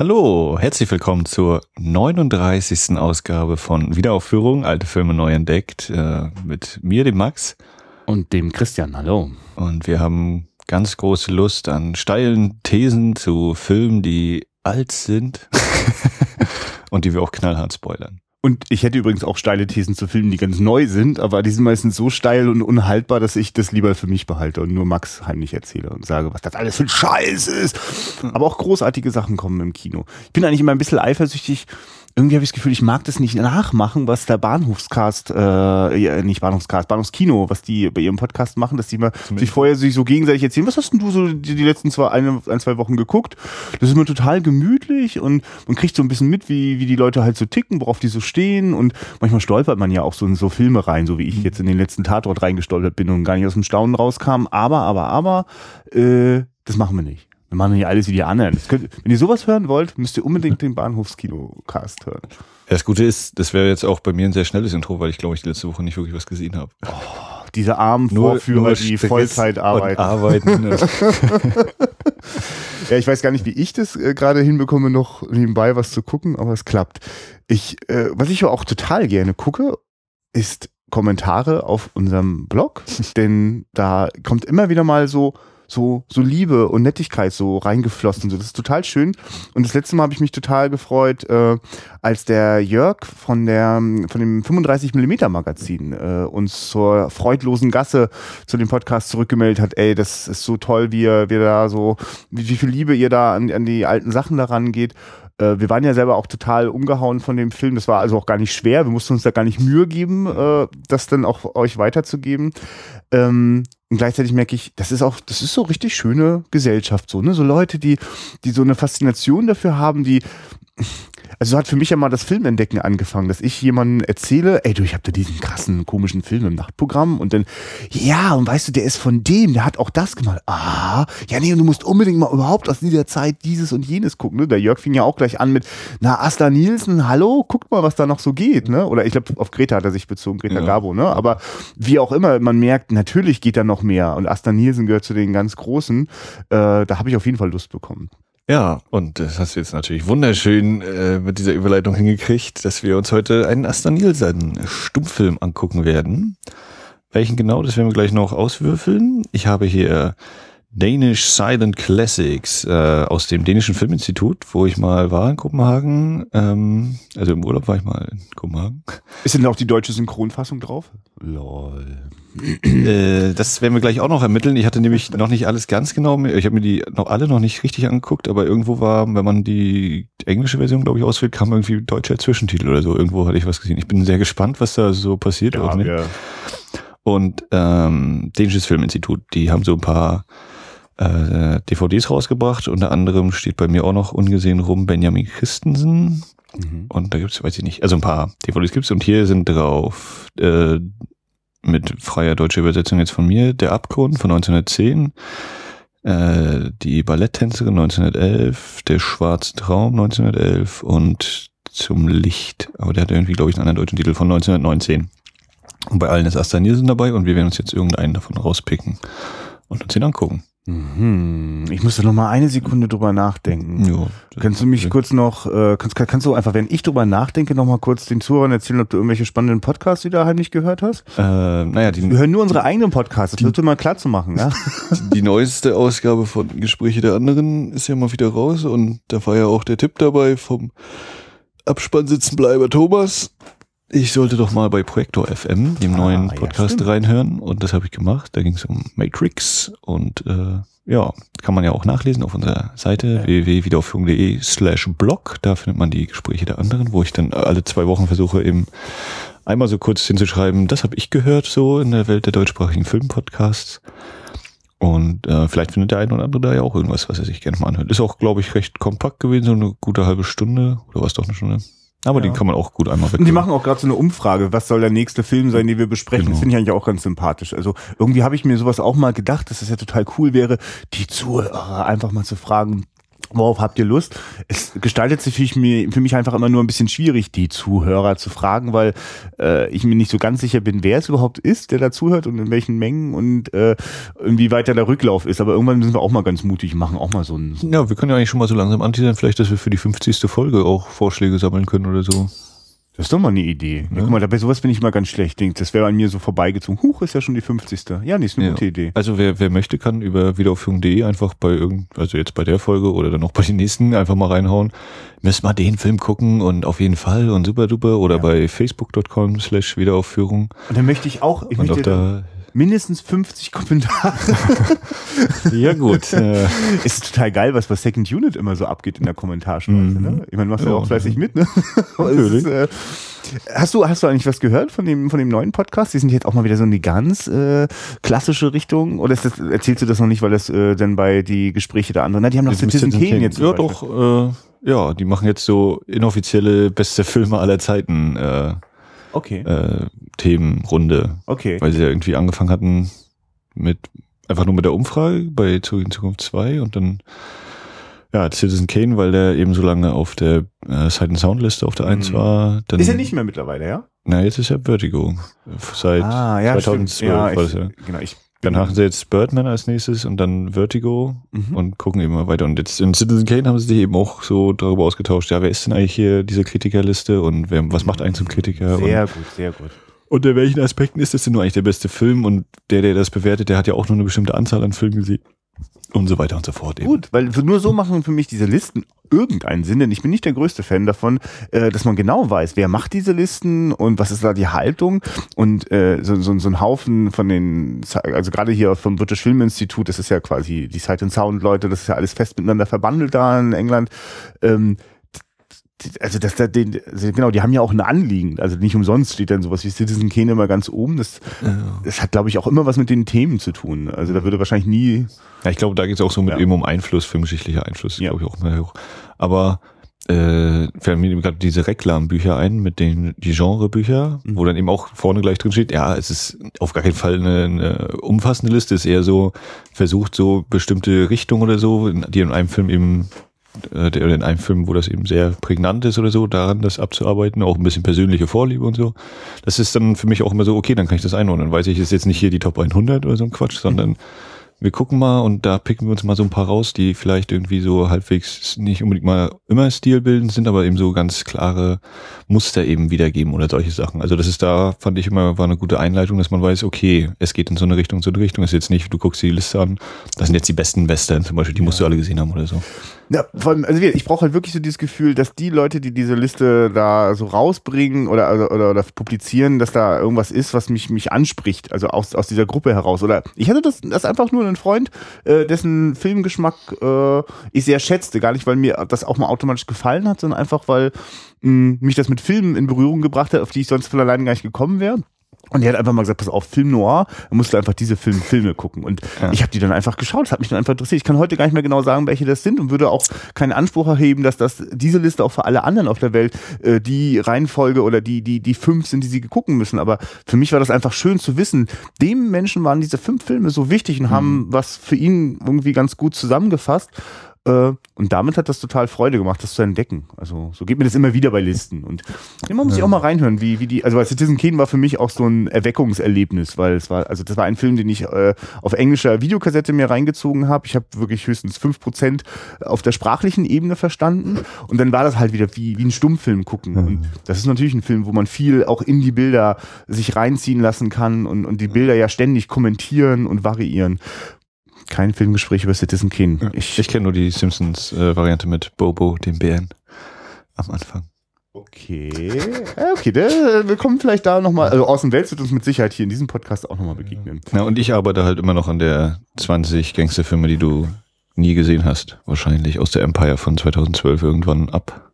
Hallo, herzlich willkommen zur 39. Ausgabe von Wiederaufführung, alte Filme neu entdeckt, äh, mit mir, dem Max. Und dem Christian, hallo. Und wir haben ganz große Lust an steilen Thesen zu Filmen, die alt sind und die wir auch knallhart spoilern. Und ich hätte übrigens auch steile Thesen zu Filmen, die ganz neu sind, aber die sind meistens so steil und unhaltbar, dass ich das lieber für mich behalte und nur Max heimlich erzähle und sage, was das alles für ein Scheiß ist. Aber auch großartige Sachen kommen im Kino. Ich bin eigentlich immer ein bisschen eifersüchtig, irgendwie habe ich das Gefühl, ich mag das nicht nachmachen, was der Bahnhofscast, äh, nicht Bahnhofscast, Bahnhofskino, was die bei ihrem Podcast machen, dass die mal sich vorher sich so gegenseitig erzählen, was hast denn du so die, die letzten zwei, eine, ein, zwei Wochen geguckt? Das ist immer total gemütlich und man kriegt so ein bisschen mit, wie, wie die Leute halt so ticken, worauf die so stehen und manchmal stolpert man ja auch so in so Filme rein, so wie ich jetzt in den letzten Tatort reingestolpert bin und gar nicht aus dem Staunen rauskam, aber, aber, aber, äh, das machen wir nicht. Wir machen hier alles wie die anderen. Könnt, wenn ihr sowas hören wollt, müsst ihr unbedingt den Bahnhofskino-Cast hören. Ja, das Gute ist, das wäre jetzt auch bei mir ein sehr schnelles Intro, weil ich glaube ich die letzte Woche nicht wirklich was gesehen habe. Oh, diese armen nur, Vorführer, nur die Vollzeit arbeiten. arbeiten ne? ja, ich weiß gar nicht, wie ich das äh, gerade hinbekomme, noch nebenbei was zu gucken, aber es klappt. Ich, äh, was ich auch total gerne gucke, ist Kommentare auf unserem Blog, denn da kommt immer wieder mal so so, so Liebe und Nettigkeit so reingeflossen. So, das ist total schön. Und das letzte Mal habe ich mich total gefreut, äh, als der Jörg von der von dem 35 mm Magazin äh, uns zur freudlosen Gasse zu dem Podcast zurückgemeldet hat. Ey, das ist so toll, wie ihr, wie ihr da so, wie, wie viel Liebe ihr da an, an die alten Sachen daran geht äh, wir waren ja selber auch total umgehauen von dem Film. Das war also auch gar nicht schwer. Wir mussten uns da gar nicht Mühe geben, äh, das dann auch euch weiterzugeben. Und gleichzeitig merke ich, das ist auch, das ist so richtig schöne Gesellschaft, so, ne? So Leute, die, die so eine Faszination dafür haben, die, also so hat für mich ja mal das Filmentdecken angefangen, dass ich jemandem erzähle, ey du, ich habe da diesen krassen, komischen Film im Nachtprogramm und dann, ja, und weißt du, der ist von dem, der hat auch das gemacht. Ah, ja, nee, und du musst unbedingt mal überhaupt aus dieser Zeit dieses und jenes gucken. Ne? Der Jörg fing ja auch gleich an mit, na, Asta Nielsen, hallo, guckt mal, was da noch so geht. Ne? Oder ich glaube, auf Greta hat er sich bezogen, Greta ja. Garbo, ne? Aber wie auch immer, man merkt, natürlich geht da noch mehr. Und Asta Nielsen gehört zu den ganz Großen. Äh, da habe ich auf jeden Fall Lust bekommen. Ja, und das hast du jetzt natürlich wunderschön äh, mit dieser Überleitung hingekriegt, dass wir uns heute einen Asta Nielsen Stummfilm angucken werden. Welchen genau, das werden wir gleich noch auswürfeln. Ich habe hier Danish Silent Classics äh, aus dem dänischen Filminstitut, wo ich mal war in Kopenhagen. Ähm, also im Urlaub war ich mal in Kopenhagen. Ist denn auch die deutsche Synchronfassung drauf? Lol. äh, das werden wir gleich auch noch ermitteln. Ich hatte nämlich noch nicht alles ganz genau. Ich habe mir die noch alle noch nicht richtig angeguckt, aber irgendwo war, wenn man die englische Version, glaube ich, auswählt, kam irgendwie deutscher Zwischentitel oder so. Irgendwo hatte ich was gesehen. Ich bin sehr gespannt, was da so passiert. Ja. Und ähm, dänisches Filminstitut, die haben so ein paar äh, DVDs rausgebracht. Unter anderem steht bei mir auch noch ungesehen rum Benjamin Christensen. Mhm. Und da gibt's, weiß ich nicht, also ein paar DVDs gibt's und hier sind drauf äh, mit freier deutscher Übersetzung jetzt von mir, Der Abgrund von 1910, äh, Die Balletttänzerin 1911, Der schwarze Traum 1911 und Zum Licht. Aber der hat irgendwie, glaube ich, einen anderen deutschen Titel von 1919. Und bei allen ist Asta Nielsen dabei und wir werden uns jetzt irgendeinen davon rauspicken und uns den angucken. Mhm. Ich musste noch mal eine Sekunde drüber nachdenken. Ja, kannst du mich kurz noch, äh, kannst, kannst du einfach, wenn ich drüber nachdenke, noch mal kurz den Zuhörern erzählen, ob du irgendwelche spannenden Podcasts wieder heimlich gehört hast? Äh, naja, die, wir hören nur unsere eigenen Podcasts, das wird mal klar zu machen. Ja? Die neueste Ausgabe von Gespräche der anderen ist ja mal wieder raus und da war ja auch der Tipp dabei vom Abspannsitzenbleiber Thomas. Ich sollte doch mal bei Projektor FM, dem ah, neuen Podcast, ja, reinhören. Und das habe ich gemacht. Da ging es um Matrix. Und äh, ja, kann man ja auch nachlesen auf unserer Seite ja. www.wiederaufführung.de slash blog. Da findet man die Gespräche der anderen, wo ich dann alle zwei Wochen versuche, eben einmal so kurz hinzuschreiben, das habe ich gehört so in der Welt der deutschsprachigen Filmpodcasts. Und äh, vielleicht findet der eine oder andere da ja auch irgendwas, was er sich gerne mal anhört. Ist auch, glaube ich, recht kompakt gewesen, so eine gute halbe Stunde. Oder was doch eine Stunde? Aber ja. den kann man auch gut einmal weg. Und die machen auch gerade so eine Umfrage, was soll der nächste Film sein, den wir besprechen. Genau. Das finde ich eigentlich auch ganz sympathisch. Also irgendwie habe ich mir sowas auch mal gedacht, dass es ja total cool wäre, die Zuhörer einfach mal zu fragen, Worauf habt ihr Lust? Es gestaltet sich für mich, für mich einfach immer nur ein bisschen schwierig, die Zuhörer zu fragen, weil äh, ich mir nicht so ganz sicher bin, wer es überhaupt ist, der da zuhört und in welchen Mengen und äh, inwieweit der Rücklauf ist. Aber irgendwann müssen wir auch mal ganz mutig machen, auch mal so ein. Ja, wir können ja eigentlich schon mal so langsam anteasern, vielleicht, dass wir für die 50. Folge auch Vorschläge sammeln können oder so. Das ist doch mal eine Idee. Ja. Guck mal, bei sowas bin ich mal ganz schlecht. Das wäre an mir so vorbeigezogen. Huch, ist ja schon die 50. Ja, nee, ist eine ja. gute Idee. Also wer, wer möchte, kann über wiederaufführung.de einfach bei irgend, also jetzt bei der Folge oder dann auch bei den nächsten einfach mal reinhauen. Müssen wir den Film gucken und auf jeden Fall und super duper oder ja. bei facebook.com slash Wiederaufführung. Und dann möchte ich auch, ich und möchte da mindestens 50 Kommentare. ja, gut. Äh. Ist total geil, was bei Second Unit immer so abgeht in der Kommentarspalte. Mhm. Ne? Ich meine, machst du ja, auch fleißig mit, ne? Natürlich. Ist, äh, hast du, hast du eigentlich was gehört von dem, von dem neuen Podcast? Die sind jetzt auch mal wieder so in die ganz äh, klassische Richtung. Oder das, erzählst du das noch nicht, weil das äh, dann bei die Gespräche der anderen, na, die haben noch Citizen Kane jetzt. Ja, doch, äh, ja, die machen jetzt so inoffizielle beste Filme aller Zeiten. Äh, okay. äh, Themenrunde. Okay. Weil sie ja irgendwie angefangen hatten mit einfach nur mit der Umfrage bei Zurück in Zukunft 2 und dann ja, Citizen Kane, weil der eben so lange auf der äh, Sight Sound Liste auf der 1 mhm. war. Dann, ist er nicht mehr mittlerweile, ja? Na, jetzt ist er Vertigo. Seit ah, ja, 2012 ja, war das ja. Genau, ich dann haben sie jetzt Birdman als nächstes und dann Vertigo mhm. und gucken eben mal weiter. Und jetzt in Citizen Kane haben sie sich eben auch so darüber ausgetauscht, ja, wer ist denn eigentlich hier diese Kritikerliste und wer, was macht einen zum Kritiker? Sehr und, gut, sehr gut. Unter welchen Aspekten ist das denn nur eigentlich der beste Film? Und der, der das bewertet, der hat ja auch nur eine bestimmte Anzahl an Filmen gesehen und so weiter und so fort. Eben. Gut, weil nur so machen für mich diese Listen irgendeinen Sinn, denn ich bin nicht der größte Fan davon, äh, dass man genau weiß, wer macht diese Listen und was ist da die Haltung und äh, so, so, so ein Haufen von den, also gerade hier vom British Film Institute, das ist ja quasi die Sight and Sound Leute, das ist ja alles fest miteinander verbandelt da in England. Also das, das den, also genau, die haben ja auch ein Anliegen. Also nicht umsonst steht dann sowas wie Citizen Kane immer ganz oben. Das, ja. das hat, glaube ich, auch immer was mit den Themen zu tun. Also da würde wahrscheinlich nie. Ja, ich glaube, da geht es auch so mit ja. eben um Einfluss, filmgeschichtlicher Einfluss, ja. glaube ich, auch immer hoch. Aber äh, fällt mir gerade diese Reklambücher ein mit den die Genrebücher, mhm. wo dann eben auch vorne gleich drin steht, ja, es ist auf gar keinen Fall eine, eine umfassende Liste, es ist eher so versucht so bestimmte Richtungen oder so, die in einem Film eben der in einem Film, wo das eben sehr prägnant ist oder so, daran das abzuarbeiten, auch ein bisschen persönliche Vorliebe und so. Das ist dann für mich auch immer so, okay, dann kann ich das einordnen. Dann weiß ich, ist jetzt nicht hier die Top 100 oder so ein Quatsch, sondern wir gucken mal und da picken wir uns mal so ein paar raus, die vielleicht irgendwie so halbwegs nicht unbedingt mal immer stilbildend sind, aber eben so ganz klare Muster eben wiedergeben oder solche Sachen. Also das ist da, fand ich immer, war eine gute Einleitung, dass man weiß, okay, es geht in so eine Richtung, so eine Richtung. Es ist jetzt nicht, du guckst dir die Liste an, das sind jetzt die besten Western zum Beispiel, die ja. musst du alle gesehen haben oder so. Ja, vor allem, also ich brauche halt wirklich so dieses Gefühl, dass die Leute, die diese Liste da so rausbringen oder, oder, oder, oder publizieren, dass da irgendwas ist, was mich, mich anspricht, also aus, aus dieser Gruppe heraus. Oder ich hatte das, das einfach nur einen Freund, äh, dessen Filmgeschmack äh, ich sehr schätzte. Gar nicht, weil mir das auch mal automatisch gefallen hat, sondern einfach, weil mh, mich das mit Filmen in Berührung gebracht hat, auf die ich sonst von alleine gar nicht gekommen wäre. Und er hat einfach mal gesagt, pass auf, Film Noir, dann musst du einfach diese Film, Filme gucken. Und ja. ich habe die dann einfach geschaut, das hat mich dann einfach interessiert. Ich kann heute gar nicht mehr genau sagen, welche das sind und würde auch keinen Anspruch erheben, dass das diese Liste auch für alle anderen auf der Welt äh, die Reihenfolge oder die, die, die fünf sind, die sie gucken müssen. Aber für mich war das einfach schön zu wissen, dem Menschen waren diese fünf Filme so wichtig und mhm. haben was für ihn irgendwie ganz gut zusammengefasst. Äh, und damit hat das total Freude gemacht, das zu entdecken. Also so geht mir das immer wieder bei Listen. Und immer muss ich auch mal reinhören, wie, wie die, also weil Citizen Kane war für mich auch so ein Erweckungserlebnis, weil es war, also das war ein Film, den ich äh, auf englischer Videokassette mir reingezogen habe. Ich habe wirklich höchstens fünf Prozent auf der sprachlichen Ebene verstanden. Und dann war das halt wieder wie, wie ein Stummfilm gucken. Mhm. Und das ist natürlich ein Film, wo man viel auch in die Bilder sich reinziehen lassen kann und, und die Bilder ja ständig kommentieren und variieren kein Filmgespräch über Citizen Kane. Ich, ich kenne nur die Simpsons-Variante äh, mit Bobo, dem Bären, am Anfang. Okay. Ja, okay, der, wir kommen vielleicht da nochmal, also Außen Welt wird uns mit Sicherheit hier in diesem Podcast auch nochmal begegnen. Ja, und ich arbeite halt immer noch an der 20 Gangsterfilme, die du nie gesehen hast. Wahrscheinlich aus der Empire von 2012 irgendwann ab.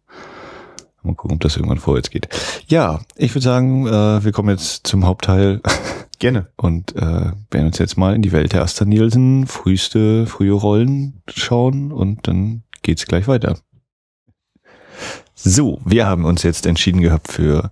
Mal gucken, ob das irgendwann vorwärts geht. Ja, ich würde sagen, äh, wir kommen jetzt zum Hauptteil. Gerne. Und äh, werden uns jetzt mal in die Welt der Asta Nielsen, früheste, frühe Rollen schauen und dann geht's gleich weiter. So, wir haben uns jetzt entschieden gehabt für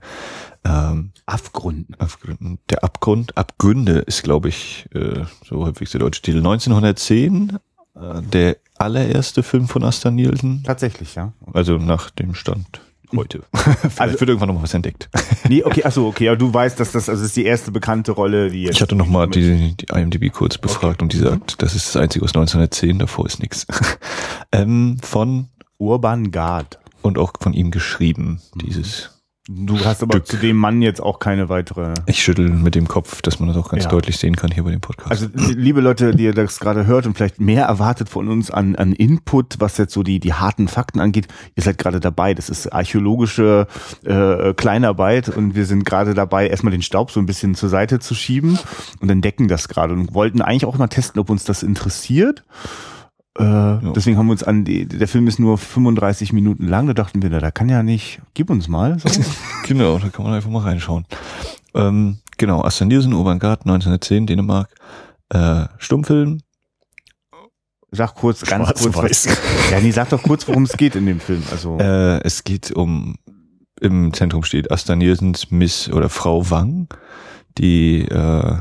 ähm, Abgründen. Abgründen. Der Abgrund, Abgründe ist, glaube ich, äh, so häufig der deutsche Titel. 1910, äh, der allererste Film von Asta Nielsen. Tatsächlich, ja. Also nach dem Stand heute. Vielleicht Also- wird irgendwann noch mal was entdeckt. Nee, okay, achso, okay, aber du weißt, dass das, also das ist die erste bekannte Rolle, die jetzt. Ich hatte noch mal die, die IMDb kurz befragt und die sagt, das ist das einzige aus 1910, davor ist nichts. ähm, von Urban Guard. und auch von ihm geschrieben, dieses. Du hast aber Stück. zu dem Mann jetzt auch keine weitere. Ich schüttel mit dem Kopf, dass man das auch ganz Ja. deutlich sehen kann hier bei dem Podcast. Also liebe Leute, die ihr das gerade hört und vielleicht mehr erwartet von uns an, an Input, was jetzt so die, die harten Fakten angeht, ihr seid gerade dabei. Das ist archäologische äh, Kleinarbeit und wir sind gerade dabei, erstmal den Staub so ein bisschen zur Seite zu schieben und entdecken das gerade und wollten eigentlich auch mal testen, ob uns das interessiert. Äh, Deswegen haben wir uns an die, der Film ist nur 35 Minuten lang, da dachten wir, da kann ja nicht, gib uns mal. So. Genau, da kann man einfach mal reinschauen. Ähm, genau, Asta Nielsen, Urban-Gard, 1910, Dänemark. Äh, Stummfilm. Sag kurz, ganz kurz. Was, ja, nee, sag doch kurz, worum es geht in dem Film. Also Äh, es geht um, im Zentrum steht Asta Nielsens Miss oder Frau Wang, die äh,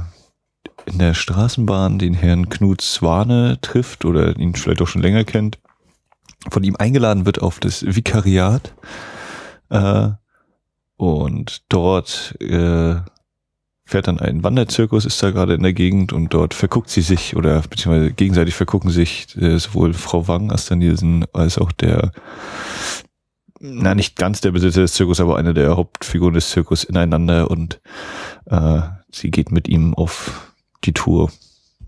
in der Straßenbahn den Herrn Knut Swane trifft oder ihn vielleicht auch schon länger kennt, von ihm eingeladen wird auf das Vikariat äh, und dort äh, fährt dann ein Wanderzirkus, ist da gerade in der Gegend und dort verguckt sie sich oder beziehungsweise gegenseitig vergucken sich äh, sowohl Frau Wang, Asta Nielsen, als auch der na nicht ganz der Besitzer des Zirkus, aber eine der Hauptfiguren des Zirkus ineinander und äh, sie geht mit ihm auf die Tour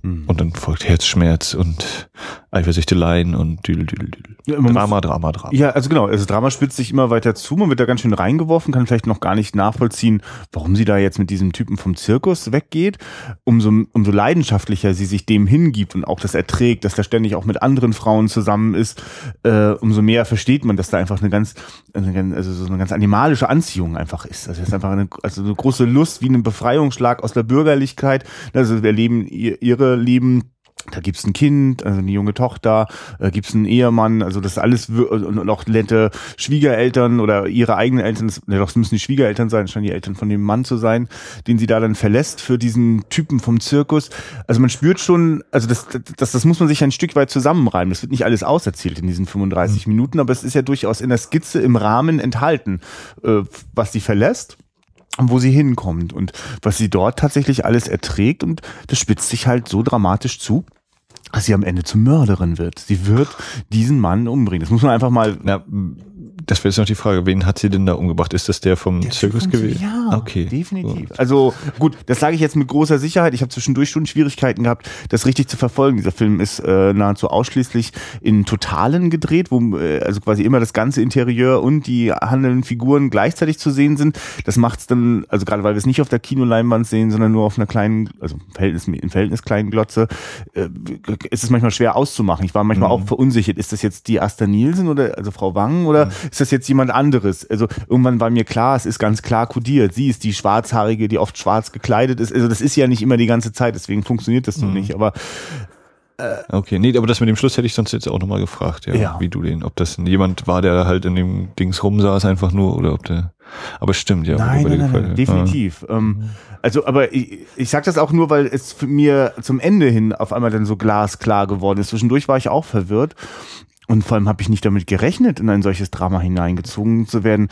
hm. und dann folgt Herzschmerz und Eifersüchteleien und düdel, düdel, düdel. Ja, man muss- Drama, Drama, Drama. Ja, also genau, also Drama spitzt sich immer weiter zu, man wird da ganz schön reingeworfen, kann vielleicht noch gar nicht nachvollziehen, warum sie da jetzt mit diesem Typen vom Zirkus weggeht. Umso, umso leidenschaftlicher sie sich dem hingibt und auch das erträgt, dass er ständig auch mit anderen Frauen zusammen ist, äh, umso mehr versteht man, dass da einfach eine ganz, eine, also so eine ganz animalische Anziehung einfach ist. Also es ist einfach eine, also eine große Lust wie ein Befreiungsschlag aus der Bürgerlichkeit. Also wir leben ihr, ihre Leben da gibt's ein Kind, also eine junge Tochter, äh, gibt's einen Ehemann, also das alles und auch nette Schwiegereltern oder ihre eigenen Eltern, das, ne, doch, es müssen die Schwiegereltern sein, scheinen die Eltern von dem Mann zu sein, den sie da dann verlässt für diesen Typen vom Zirkus. Also man spürt schon, also das, das, das muss man sich ein Stück weit zusammenreimen. Das wird nicht alles auserzählt in diesen 35 Minuten, aber es ist ja durchaus in der Skizze im Rahmen enthalten, äh, was sie verlässt und wo sie hinkommt und was sie dort tatsächlich alles erträgt und das spitzt sich halt so dramatisch zu, sie am Ende zur Mörderin wird. Sie wird diesen Mann umbringen. Das muss man einfach mal Na, das wäre jetzt noch die Frage, wen hat sie denn da umgebracht? Ist das der vom Zirkus gewesen? Ja, okay. definitiv. Also gut, das sage ich jetzt mit großer Sicherheit. Ich habe zwischendurch schon Schwierigkeiten gehabt, das richtig zu verfolgen. Dieser Film ist äh, nahezu ausschließlich in Totalen gedreht, wo äh, also quasi immer das ganze Interieur und die handelnden Figuren gleichzeitig zu sehen sind. Das macht's dann, also gerade weil wir es nicht auf der Kinoleinwand sehen, sondern nur auf einer kleinen, also im Verhältnis, im Verhältnis kleinen Glotze, äh, ist es manchmal schwer auszumachen. Ich war manchmal auch verunsichert. Ist das jetzt die Asta Nielsen oder also Frau Wang oder ist das jetzt jemand anderes? Also irgendwann war mir klar, es ist ganz klar kodiert. Sie ist die Schwarzhaarige, die oft schwarz gekleidet ist. Also das ist ja nicht immer die ganze Zeit, deswegen funktioniert das so nicht. Aber Okay, nee, aber das mit dem Schluss hätte ich sonst jetzt auch nochmal gefragt, ja, Ja. wie du den, ob das jemand war, der halt in dem Dings rumsaß einfach nur oder ob der, aber stimmt, ja. Nein, nein, nein, nein, definitiv. Ähm, also, aber ich, ich sag das auch nur, weil es für mir zum Ende hin auf einmal dann so glasklar geworden ist. Zwischendurch war ich auch verwirrt. Und vor allem habe ich nicht damit gerechnet, in ein solches Drama hineingezogen zu werden.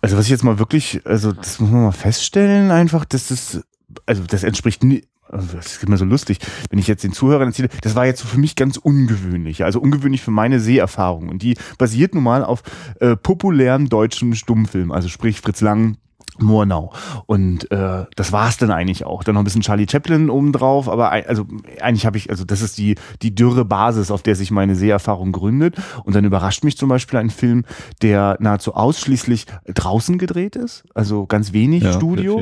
Also was ich jetzt mal wirklich, also das muss man mal feststellen, einfach, dass das, also das entspricht nie, also das ist immer so lustig, wenn ich jetzt den Zuhörern erzähle, das war jetzt so für mich ganz ungewöhnlich, also ungewöhnlich für meine Seherfahrung. Und die basiert nun mal auf äh, populären deutschen Stummfilmen, also sprich Fritz Lang, Murnau. Und äh, das war's dann eigentlich auch. Dann noch ein bisschen Charlie Chaplin obendrauf, aber also eigentlich habe ich, also das ist die, die dürre Basis, auf der sich meine Seherfahrung gründet. Und dann überrascht mich zum Beispiel ein Film, der nahezu ausschließlich draußen gedreht ist, also ganz wenig Ja, Studio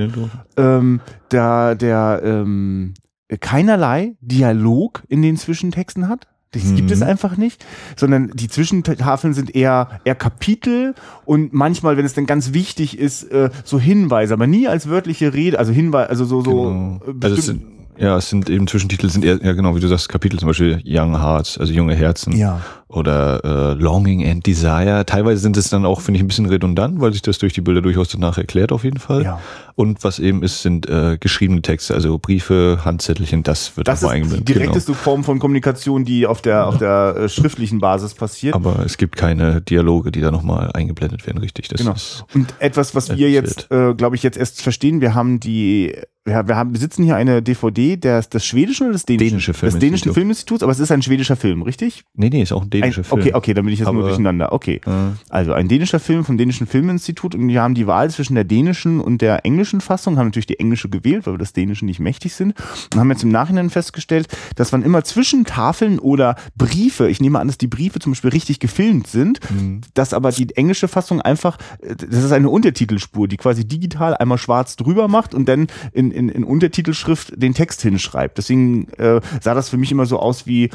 ähm, der, der ähm, keinerlei Dialog in den Zwischentexten hat. Das gibt es einfach nicht, sondern die Zwischentafeln sind eher, eher Kapitel und manchmal, wenn es dann ganz wichtig ist, äh, so Hinweise, aber nie als wörtliche Rede, also Hinweise, also so, so Genau. äh, Also es sind, ja, es sind eben Zwischentitel sind eher, ja genau, wie du sagst, Kapitel zum Beispiel Young Hearts, also junge Herzen. Ja. Oder äh, Longing and Desire. Teilweise sind es dann auch, finde ich, ein bisschen redundant, weil sich das durch die Bilder durchaus danach erklärt auf jeden Fall. Ja. Und was eben ist, sind äh, geschriebene Texte, also Briefe, Handzettelchen, das wird Das ist die eingeblendet. Genau. direkteste Form von Kommunikation, die auf der, auf der äh, schriftlichen Basis passiert. Aber es gibt keine Dialoge, die da nochmal eingeblendet werden, richtig. Das Genau. ist Und etwas, was wir jetzt, äh, glaube ich, jetzt erst verstehen, wir haben die, wir, wir haben, besitzen hier eine DVD des, des schwedischen oder des dänischen? Dänische Des dänischen Filminstitut. Filminstituts, aber es ist ein schwedischer Film, richtig? Nee, nee, ist auch ein Ein, dänischer Film. okay, okay, dann bin ich jetzt nur Aber- durcheinander. Okay. Äh, Also ein dänischer Film vom dänischen Filminstitut und wir haben die Wahl zwischen der dänischen und der englischen Fassung, haben natürlich die englische gewählt, weil wir das dänische nicht mächtig sind und haben jetzt im Nachhinein festgestellt, dass man immer zwischen Tafeln oder Briefe, ich nehme an, dass die Briefe zum Beispiel richtig gefilmt sind, Mhm. dass aber die englische Fassung einfach, das ist eine Untertitelspur, die quasi digital einmal schwarz drüber macht und dann in, in, in Untertitelschrift den Text hinschreibt. Deswegen äh, sah das für mich immer so aus wie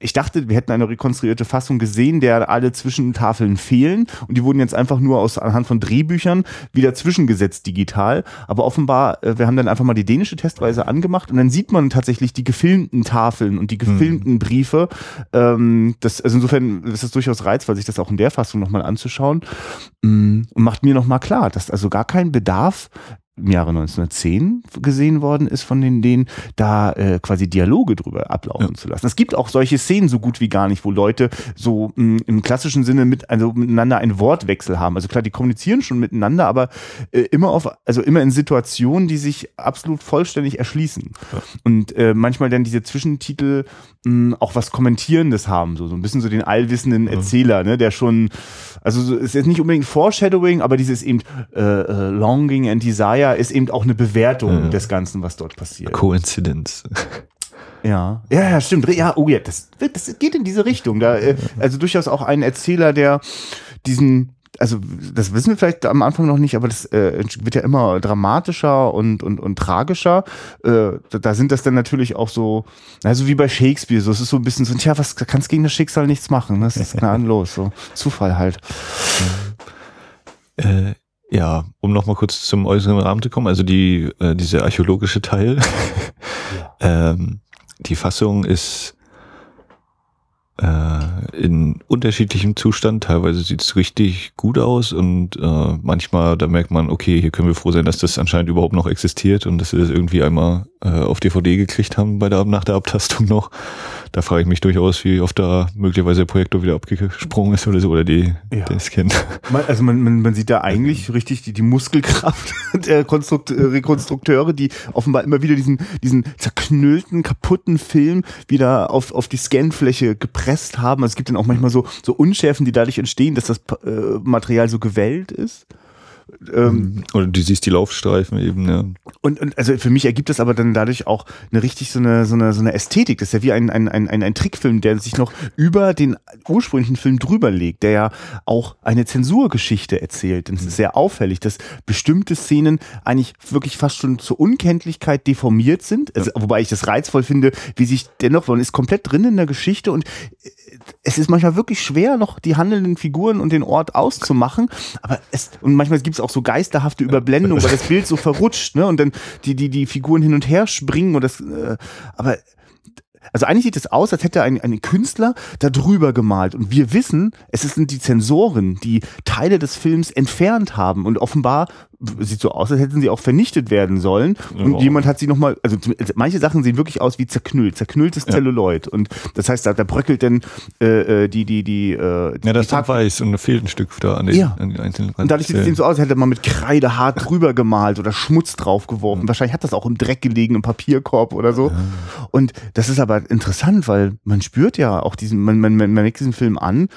ich dachte, wir hätten eine rekonstruierte Fassung gesehen, der alle Zwischentafeln fehlen und die wurden jetzt einfach nur aus anhand von Drehbüchern wieder zwischengesetzt digital. Aber offenbar, äh, wir haben dann einfach mal die dänische Testweise angemacht und dann sieht man tatsächlich die gefilmten Tafeln und die gefilmten Briefe. Ähm, das, also insofern ist das durchaus reizvoll, sich das auch in der Fassung nochmal anzuschauen Mm, und macht mir nochmal klar, dass also gar kein Bedarf im Jahre 1910 gesehen worden ist von den denen, da äh, quasi Dialoge drüber ablaufen zu lassen. Es gibt auch solche Szenen so gut wie gar nicht, wo Leute so mh, im klassischen Sinne mit also miteinander einen Wortwechsel haben. Also klar, die kommunizieren schon miteinander, aber äh, immer auf also immer in Situationen, die sich absolut vollständig erschließen. Und äh, manchmal dann diese Zwischentitel mh, auch was kommentierendes haben, so so ein bisschen so den allwissenden Erzähler, ne, der schon also so, ist jetzt nicht unbedingt Foreshadowing, aber dieses eben äh, äh, Longing and Desire ist eben auch eine Bewertung Ja. des Ganzen, was dort passiert. Coincidence. Ja, ja, ja, stimmt. Ja, oh ja, das, das geht in diese Richtung. Da, äh, also durchaus auch ein Erzähler, der diesen, also das wissen wir vielleicht am Anfang noch nicht, aber das äh, wird ja immer dramatischer und und und tragischer. Äh, da, da sind das dann natürlich auch so, also wie bei Shakespeare, so es ist so ein bisschen so, tja, was kannst gegen das Schicksal nichts machen, ne? das ist gnadenlos, so Zufall halt. Äh, ja, um nochmal kurz zum äußeren Rahmen zu kommen, also die, äh, dieser archäologische Teil, ähm, die Fassung ist äh, in unterschiedlichem Zustand. Teilweise sieht es richtig gut aus und äh, manchmal, da merkt man, okay, hier können wir froh sein, dass das anscheinend überhaupt noch existiert und dass wir das irgendwie einmal äh, auf DVD gekriegt haben bei der, nach der Abtastung noch. Da frage ich mich durchaus, wie oft da möglicherweise der Projektor wieder abgesprungen ist oder so, oder die, Ja. der Scan. Man, also man, man, man sieht da eigentlich richtig die, die Muskelkraft der Konstrukt, äh, Rekonstrukteure, die offenbar immer wieder diesen, diesen zerknüllten, kaputten Film wieder auf, auf die Scanfläche gepresst haben. Also es gibt dann auch manchmal so, so Unschärfen, die dadurch entstehen, dass das äh, Material so gewellt ist. Ähm, Oder du siehst die Laufstreifen eben, ja. und, und also für mich ergibt das aber dann dadurch auch eine richtig so eine, so eine, so eine Ästhetik. Das ist ja wie ein, ein, ein, ein, Trickfilm, der sich noch über den ursprünglichen Film drüber legt, der ja auch eine Zensurgeschichte erzählt. Und es ist sehr auffällig, dass bestimmte Szenen eigentlich wirklich fast schon zur Unkenntlichkeit deformiert sind. Also, Wobei ich das reizvoll finde, wie sich dennoch, man ist komplett drin in der Geschichte und äh, es ist manchmal wirklich schwer, noch die handelnden Figuren und den Ort auszumachen. Aber es, und manchmal gibt es auch so geisterhafte Überblendungen, weil das Bild so verrutscht, ne? Und dann die, die, die Figuren hin und her springen und das, äh, aber also eigentlich sieht es aus, als hätte ein, ein Künstler da drüber gemalt. Und wir wissen, es sind die Zensoren, die Teile des Films entfernt haben. Und offenbar sieht so aus, als hätten sie auch vernichtet werden sollen. Und Ja. jemand hat sie nochmal, also manche Sachen sehen wirklich aus wie zerknüllt, zerknülltes Zelluloid. Und das heißt, da, da bröckelt dann äh, äh, die, die, die, äh, Ja, die das ist dann Farb- weiß und da fehlt ein Stück da an den, Ja. an den einzelnen und dadurch sieht es so aus, als hätte man mit Kreide hart drüber gemalt oder Schmutz draufgeworfen. Wahrscheinlich hat das auch im Dreck gelegen, im Papierkorb oder so. Und das ist aber interessant, weil man spürt ja auch diesen, man, man, man merkt diesen Film an.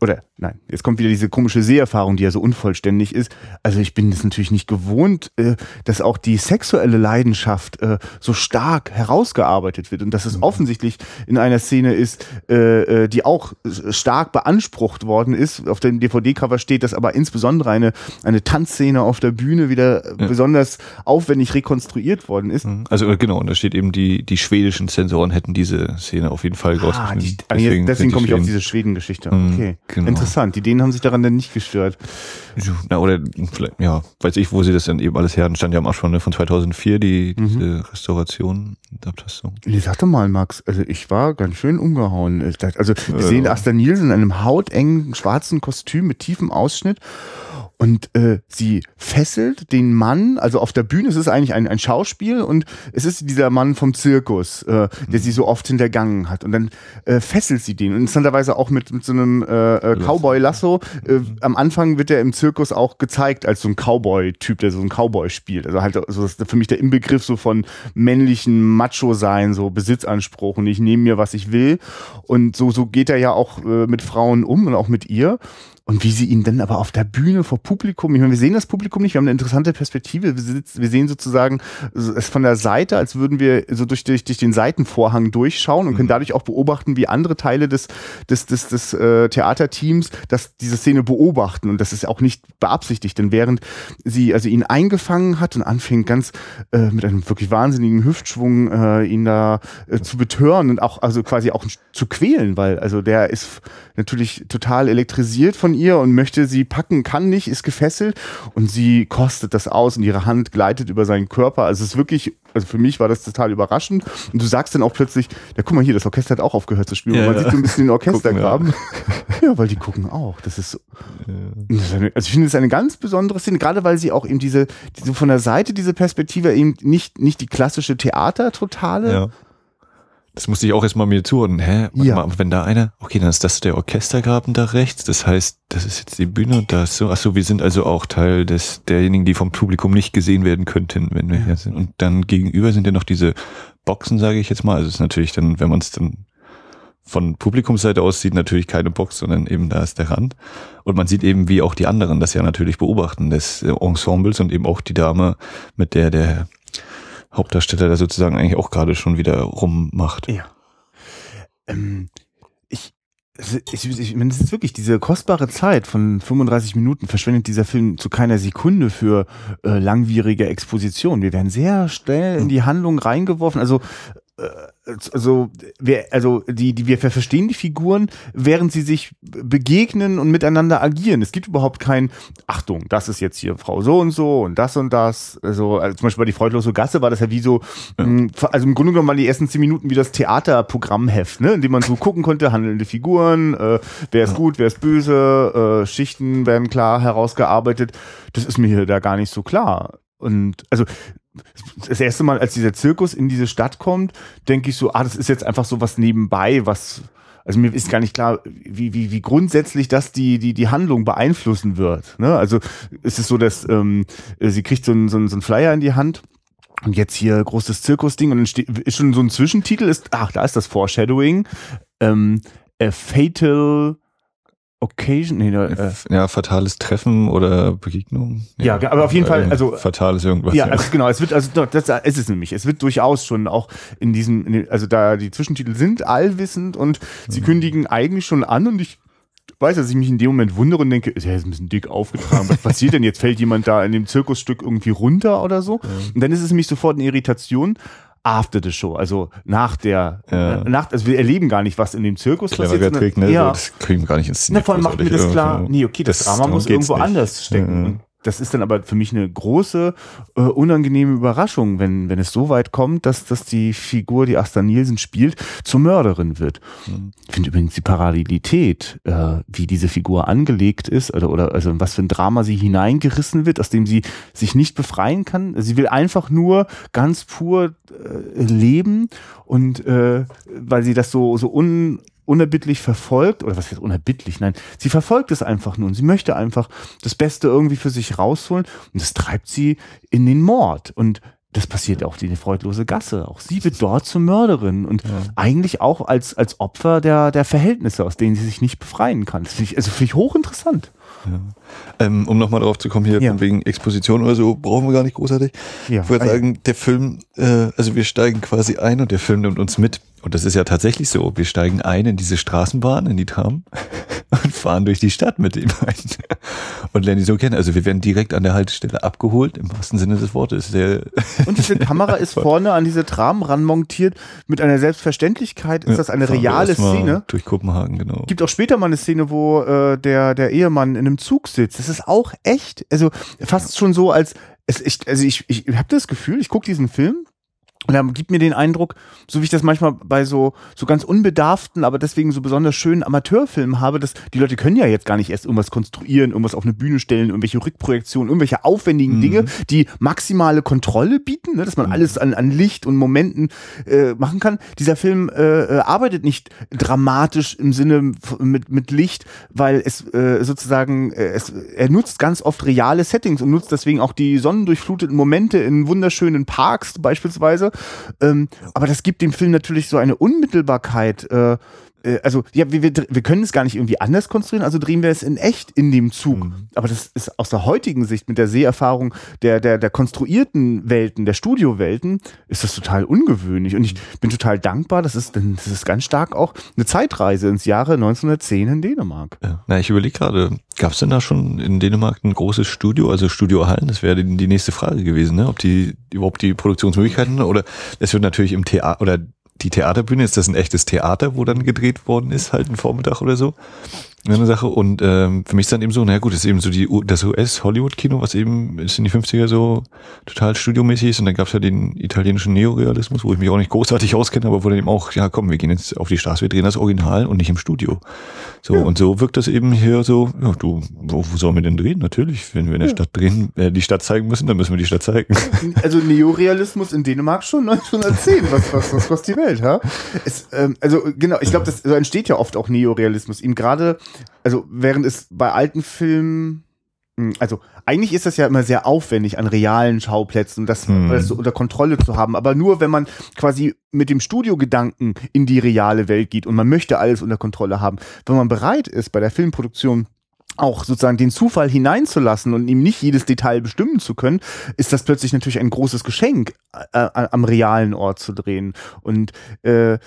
Oder nein, jetzt kommt wieder diese komische Seherfahrung, die ja so unvollständig ist. Also ich bin es natürlich nicht gewohnt, äh, dass auch die sexuelle Leidenschaft äh, so stark herausgearbeitet wird und dass es offensichtlich in einer Szene ist, äh, die auch stark beansprucht worden ist. Auf dem DVD-Cover steht, dass aber insbesondere eine, eine Tanzszene auf der Bühne wieder Ja. besonders aufwendig rekonstruiert worden ist. Also äh, genau, und da steht eben, die, die schwedischen Sensoren hätten diese Szene auf jeden Fall Ah, die, deswegen deswegen die komme ich auf diese Schweden-Geschichte. Mhm. Okay. Genau. Interessant, die Dänen haben sich daran dann nicht gestört. Na, oder vielleicht, ja, weiß ich, wo sie das dann eben alles her stand ja am Anfang ne, von 2004, die mhm. diese Restauration, Adaptation. Nee, sag doch mal, Max, also ich war ganz schön umgehauen. Also wir äh, sehen Asta Nielsen in einem hautengen schwarzen Kostüm mit tiefem Ausschnitt und äh, sie fesselt den Mann, also auf der Bühne, es ist eigentlich ein, ein Schauspiel und es ist dieser Mann vom Zirkus, äh, der sie so oft hintergangen hat. Und dann äh, fesselt sie den. Und interessanterweise auch mit, mit so einem äh, äh, Cowboy-Lasso. Äh, am Anfang wird er im Zirkus auch gezeigt als so ein Cowboy-Typ, der so ein Cowboy spielt. Also halt so ist für mich der Inbegriff so von männlichen Macho-Sein, so Besitzanspruch und ich nehme mir, was ich will. Und so, so geht er ja auch äh, mit Frauen um und auch mit ihr. Und wie sie ihn dann aber auf der Bühne vor Publikum, ich meine, wir sehen das Publikum nicht, wir haben eine interessante Perspektive. Wir, sitzen, wir sehen sozusagen es von der Seite, als würden wir so durch, durch, durch den Seitenvorhang durchschauen und können mhm. dadurch auch beobachten, wie andere Teile des, des, des, des äh, Theaterteams das, diese Szene beobachten. Und das ist auch nicht beabsichtigt, denn während sie also ihn eingefangen hat und anfing ganz äh, mit einem wirklich wahnsinnigen Hüftschwung äh, ihn da äh, zu betören und auch also quasi auch zu quälen, weil also der ist natürlich total elektrisiert von ihr und möchte sie packen, kann nicht, ist gefesselt und sie kostet das aus und ihre Hand gleitet über seinen Körper. Also es ist wirklich, also für mich war das total überraschend. Und du sagst dann auch plötzlich, ja guck mal hier, das Orchester hat auch aufgehört zu spielen. Ja, man ja. sieht so ein bisschen den Orchestergraben. ja, weil die gucken auch. Das ist so. Ja. Also ich finde es eine ganz besondere Szene, gerade weil sie auch eben diese, diese von der Seite diese Perspektive eben nicht, nicht die klassische Theater-Totale. Das musste ich auch erstmal mir zuhören. Hä? Ja. Mal, wenn da einer, okay, dann ist das der Orchestergraben da rechts. Das heißt, das ist jetzt die Bühne und da ist so, ach so, wir sind also auch Teil des, derjenigen, die vom Publikum nicht gesehen werden könnten, wenn wir ja. hier sind. Und dann gegenüber sind ja noch diese Boxen, sage ich jetzt mal. Also es ist natürlich dann, wenn man es dann von Publikumsseite aus sieht, natürlich keine Box, sondern eben da ist der Rand. Und man sieht eben, wie auch die anderen das ja natürlich beobachten, des Ensembles und eben auch die Dame, mit der der Hauptdarsteller da sozusagen eigentlich auch gerade schon wieder rummacht. Ja. Ähm, ich, ich, ich meine, es ist wirklich diese kostbare Zeit von 35 Minuten verschwendet dieser Film zu keiner Sekunde für äh, langwierige Exposition. Wir werden sehr schnell in die Handlung reingeworfen. Also also wir, also die, die wir verstehen die Figuren, während sie sich begegnen und miteinander agieren. Es gibt überhaupt kein Achtung, das ist jetzt hier Frau so und so und das und das. Also, also zum Beispiel bei die freudlose Gasse war das ja wie so, also im Grunde genommen waren die ersten zehn Minuten wie das Theaterprogrammheft, ne, in dem man so gucken konnte, handelnde Figuren, äh, wer ist gut, wer ist böse, äh, Schichten werden klar herausgearbeitet. Das ist mir hier da gar nicht so klar. Und also das erste Mal, als dieser Zirkus in diese Stadt kommt, denke ich so, ah, das ist jetzt einfach so was nebenbei, was, also mir ist gar nicht klar, wie, wie, wie grundsätzlich das die, die, die Handlung beeinflussen wird. Ne? Also es ist so, dass ähm, sie kriegt so einen, so, einen, so einen Flyer in die Hand. Und jetzt hier großes Zirkusding und dann steht, ist schon so ein Zwischentitel, ist, ach, da ist das Foreshadowing. Ähm, a Fatal Occasion, nee, äh, ja, fatales Treffen oder Begegnung. Ja, ja aber auf jeden Fall, also fatales irgendwas. Ja, also genau, es wird, also das ist es nämlich. Es wird durchaus schon auch in diesem, also da die Zwischentitel sind allwissend und mhm. sie kündigen eigentlich schon an und ich weiß, dass ich mich in dem Moment wundere und denke, ist ja jetzt ein bisschen dick aufgetragen. Was passiert denn jetzt? Fällt jemand da in dem Zirkusstück irgendwie runter oder so? Ja. Und dann ist es nämlich sofort eine Irritation after the show, also nach der, ja. nach, also wir erleben gar nicht, was in dem Zirkus Clever passiert. Trick, ne? Ja. Das kriegen wir gar nicht ins Szene. Na, vor allem macht mir das klar, nee, okay, das, das Drama muss irgendwo nicht. anders stecken. Mhm das ist dann aber für mich eine große, äh, unangenehme Überraschung, wenn, wenn es so weit kommt, dass, dass die Figur, die Asta Nielsen spielt, zur Mörderin wird. Mhm. Ich finde übrigens die Parallelität, äh, wie diese Figur angelegt ist, oder, oder also in was für ein Drama sie hineingerissen wird, aus dem sie sich nicht befreien kann. Sie will einfach nur ganz pur äh, leben und äh, weil sie das so, so un, unerbittlich verfolgt, oder was heißt unerbittlich? Nein, sie verfolgt es einfach nur und sie möchte einfach das Beste irgendwie für sich rausholen und das treibt sie in den Mord. Und das passiert auch in die freudlose Gasse. Auch sie wird dort zur Mörderin und ja. eigentlich auch als, als Opfer der, der Verhältnisse, aus denen sie sich nicht befreien kann. Das finde ich, also find ich hochinteressant. Ja. Ähm, um nochmal drauf zu kommen, hier ja. wegen Exposition oder so, brauchen wir gar nicht großartig. Ja. Ich würde sagen, der Film, äh, also wir steigen quasi ein und der Film nimmt uns mit. Und das ist ja tatsächlich so. Wir steigen ein in diese Straßenbahn, in die Tram. und fahren durch die Stadt mit ihm ein und lernen die so kennen. Also wir werden direkt an der Haltestelle abgeholt, im wahrsten Sinne des Wortes. Der und diese Kamera ist vorne an diese Tram ranmontiert mit einer Selbstverständlichkeit. Ist ja, das eine reale Szene? Durch Kopenhagen, genau. Gibt auch später mal eine Szene, wo äh, der, der Ehemann in einem Zug sitzt. Das ist auch echt, also fast schon so als, es, ich, also ich, ich habe das Gefühl, ich gucke diesen Film und er gibt mir den Eindruck, so wie ich das manchmal bei so, so ganz unbedarften, aber deswegen so besonders schönen Amateurfilmen habe, dass die Leute können ja jetzt gar nicht erst irgendwas konstruieren, irgendwas auf eine Bühne stellen, irgendwelche Rückprojektionen, irgendwelche aufwendigen mhm. Dinge, die maximale Kontrolle bieten, ne, dass man mhm. alles an, an Licht und Momenten äh, machen kann. Dieser Film äh, äh arbeitet nicht dramatisch im Sinne mit, mit Licht, weil es äh, sozusagen, äh, es, er nutzt ganz oft reale Settings und nutzt deswegen auch die sonnendurchfluteten Momente in wunderschönen Parks beispielsweise ähm, aber das gibt dem Film natürlich so eine Unmittelbarkeit. Äh, also ja, wir, wir, wir können es gar nicht irgendwie anders konstruieren, also drehen wir es in echt in dem Zug. Mhm. Aber das ist aus der heutigen Sicht mit der Seherfahrung der, der, der konstruierten Welten, der Studiowelten, ist das total ungewöhnlich. Und ich bin total dankbar, das ist, das ist ganz stark auch eine Zeitreise ins Jahre 1910 in Dänemark. Ja. Na, ich überlege gerade, gab es denn da schon in Dänemark ein großes Studio, also Studio Hallen? Das wäre die, die nächste Frage gewesen, ne? ob die überhaupt die Produktionsmöglichkeiten oder es wird natürlich im Theater oder die Theaterbühne, ist das ein echtes Theater, wo dann gedreht worden ist, halt ein Vormittag oder so? Eine Sache. Und ähm, für mich ist dann eben so, na gut, ist eben so die das US-Hollywood-Kino, was eben ist in die 50er so total studiomäßig ist. Und dann gab's ja den italienischen Neorealismus, wo ich mich auch nicht großartig auskenne, aber wo dann eben auch, ja komm, wir gehen jetzt auf die Straße, wir drehen das Original und nicht im Studio. So, ja. und so wirkt das eben hier so, ja, du, wo, wo sollen wir denn drehen? Natürlich, wenn wir in der ja. Stadt drehen, äh, die Stadt zeigen müssen, dann müssen wir die Stadt zeigen. Also Neorealismus in Dänemark schon 1910, was, was, was kostet die Welt, ha? Es, ähm, also genau, ich glaube, das so entsteht ja oft auch Neorealismus. Ihm gerade also während es bei alten Filmen hm, also eigentlich ist das ja immer sehr aufwendig an realen Schauplätzen, das hm. so unter Kontrolle zu haben. Aber nur wenn man quasi mit dem Studiogedanken in die reale Welt geht und man möchte alles unter Kontrolle haben, wenn man bereit ist bei der Filmproduktion auch sozusagen den Zufall hineinzulassen und ihm nicht jedes Detail bestimmen zu können, ist das plötzlich natürlich ein großes Geschenk, äh, äh am realen Ort zu drehen. Und äh,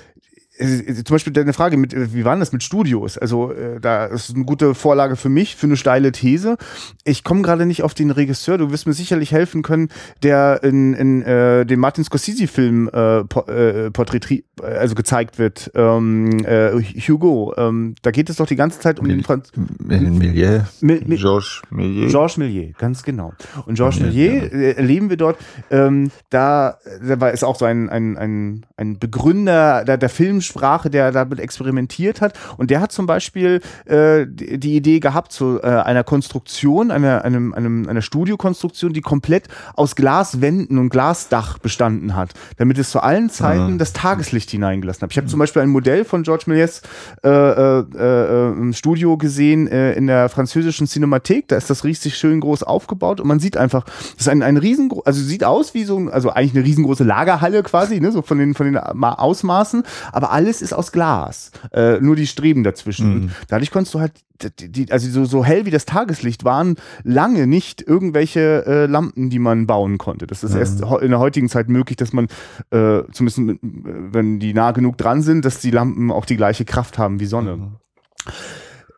zum Beispiel deine Frage mit, wie war das mit Studios? Also, äh, da ist eine gute Vorlage für mich, für eine steile These. Ich komme gerade nicht auf den Regisseur, du wirst mir sicherlich helfen können, der in, in äh, dem Martin Scorsese-Film äh, po, äh, porträtiert, also gezeigt wird, ähm, äh, Hugo. Ähm, da geht es doch die ganze Zeit um Mil den Franz. Millier. Mil Mil Georges Millier. Georges Millier, ganz genau. Und Georges Millier ja. erleben wir dort, ähm, da, da war, ist auch so ein, ein, ein, ein Begründer der, der Film Sprache, der damit experimentiert hat. Und der hat zum Beispiel äh, die, die Idee gehabt zu äh, einer Konstruktion, einer, einem, einem, einer Studiokonstruktion, die komplett aus Glaswänden und Glasdach bestanden hat, damit es zu allen Zeiten mhm. das Tageslicht hineingelassen hat. Ich habe zum Beispiel ein Modell von George Méliès äh, äh, äh, im Studio gesehen äh, in der französischen Cinemathek. Da ist das riesig schön groß aufgebaut und man sieht einfach, das ist ein, ein riesen, also sieht aus wie so, also eigentlich eine riesengroße Lagerhalle quasi, ne, so von den von den Ausmaßen, aber alles ist aus Glas. Äh, nur die Streben dazwischen. Mhm. Dadurch konntest du halt, die, die, also so, so hell wie das Tageslicht waren lange nicht irgendwelche äh, Lampen, die man bauen konnte. Das ist mhm. erst in der heutigen Zeit möglich, dass man, äh, zumindest wenn die nah genug dran sind, dass die Lampen auch die gleiche Kraft haben wie Sonne. Mhm.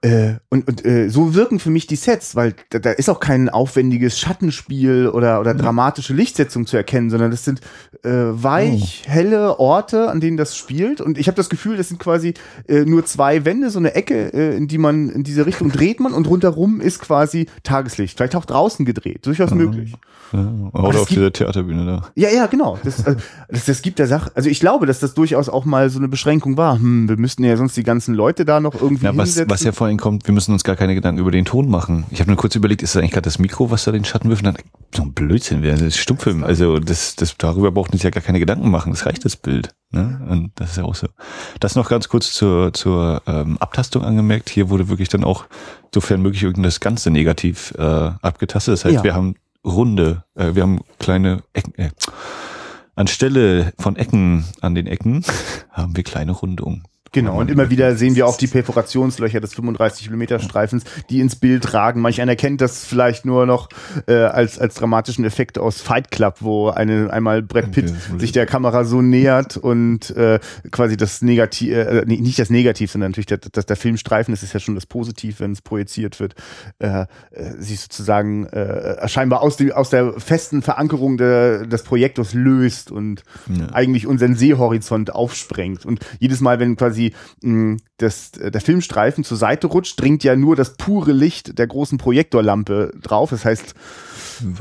Äh, und und äh, so wirken für mich die Sets, weil da, da ist auch kein aufwendiges Schattenspiel oder, oder dramatische Lichtsetzung zu erkennen, sondern das sind äh, weich, oh. helle Orte, an denen das spielt. Und ich habe das Gefühl, das sind quasi äh, nur zwei Wände, so eine Ecke, äh, in die man in diese Richtung dreht man und rundherum ist quasi Tageslicht. Vielleicht auch draußen gedreht, durchaus mhm. möglich. Ja, oder auf gibt, dieser Theaterbühne da. Ja, ja, genau. Das, also, das, das gibt der Sache. Also ich glaube, dass das durchaus auch mal so eine Beschränkung war. Hm, wir müssten ja sonst die ganzen Leute da noch irgendwie ja, was, hinsetzen. Was ja vor allem kommt, wir müssen uns gar keine Gedanken über den Ton machen. Ich habe nur kurz überlegt, ist das eigentlich gerade das Mikro, was da den Schatten wirft? Dann, so ein Blödsinn das ist Stummfilm. Also das, das darüber braucht man sich ja gar keine Gedanken machen. Das reicht das Bild. Ne? Und das ist ja auch so. Das noch ganz kurz zur, zur ähm, Abtastung angemerkt. Hier wurde wirklich dann auch, sofern möglich, irgendwas Ganze negativ äh, abgetastet. Das heißt, ja. wir haben runde, äh, wir haben kleine Ecken, äh, anstelle von Ecken an den Ecken haben wir kleine Rundungen. Genau, und immer wieder sehen wir auch die Perforationslöcher des 35 mm Streifens, die ins Bild ragen. Manch einer kennt das vielleicht nur noch äh, als, als dramatischen Effekt aus Fight Club, wo eine, einmal Brett Pitt Okay, sich der Kamera so nähert und äh, quasi das Negativ, äh, nicht das Negativ, sondern natürlich der, der, der Filmstreifen, das ist ja schon das Positiv, wenn es projiziert wird, äh, äh, sich sozusagen äh, scheinbar aus, dem, aus der festen Verankerung der, des Projektors löst und Ja. eigentlich unseren Sehhorizont aufsprengt. Und jedes Mal, wenn quasi mh, das, der Filmstreifen zur Seite rutscht, dringt ja nur das pure Licht der großen Projektorlampe drauf. Das heißt,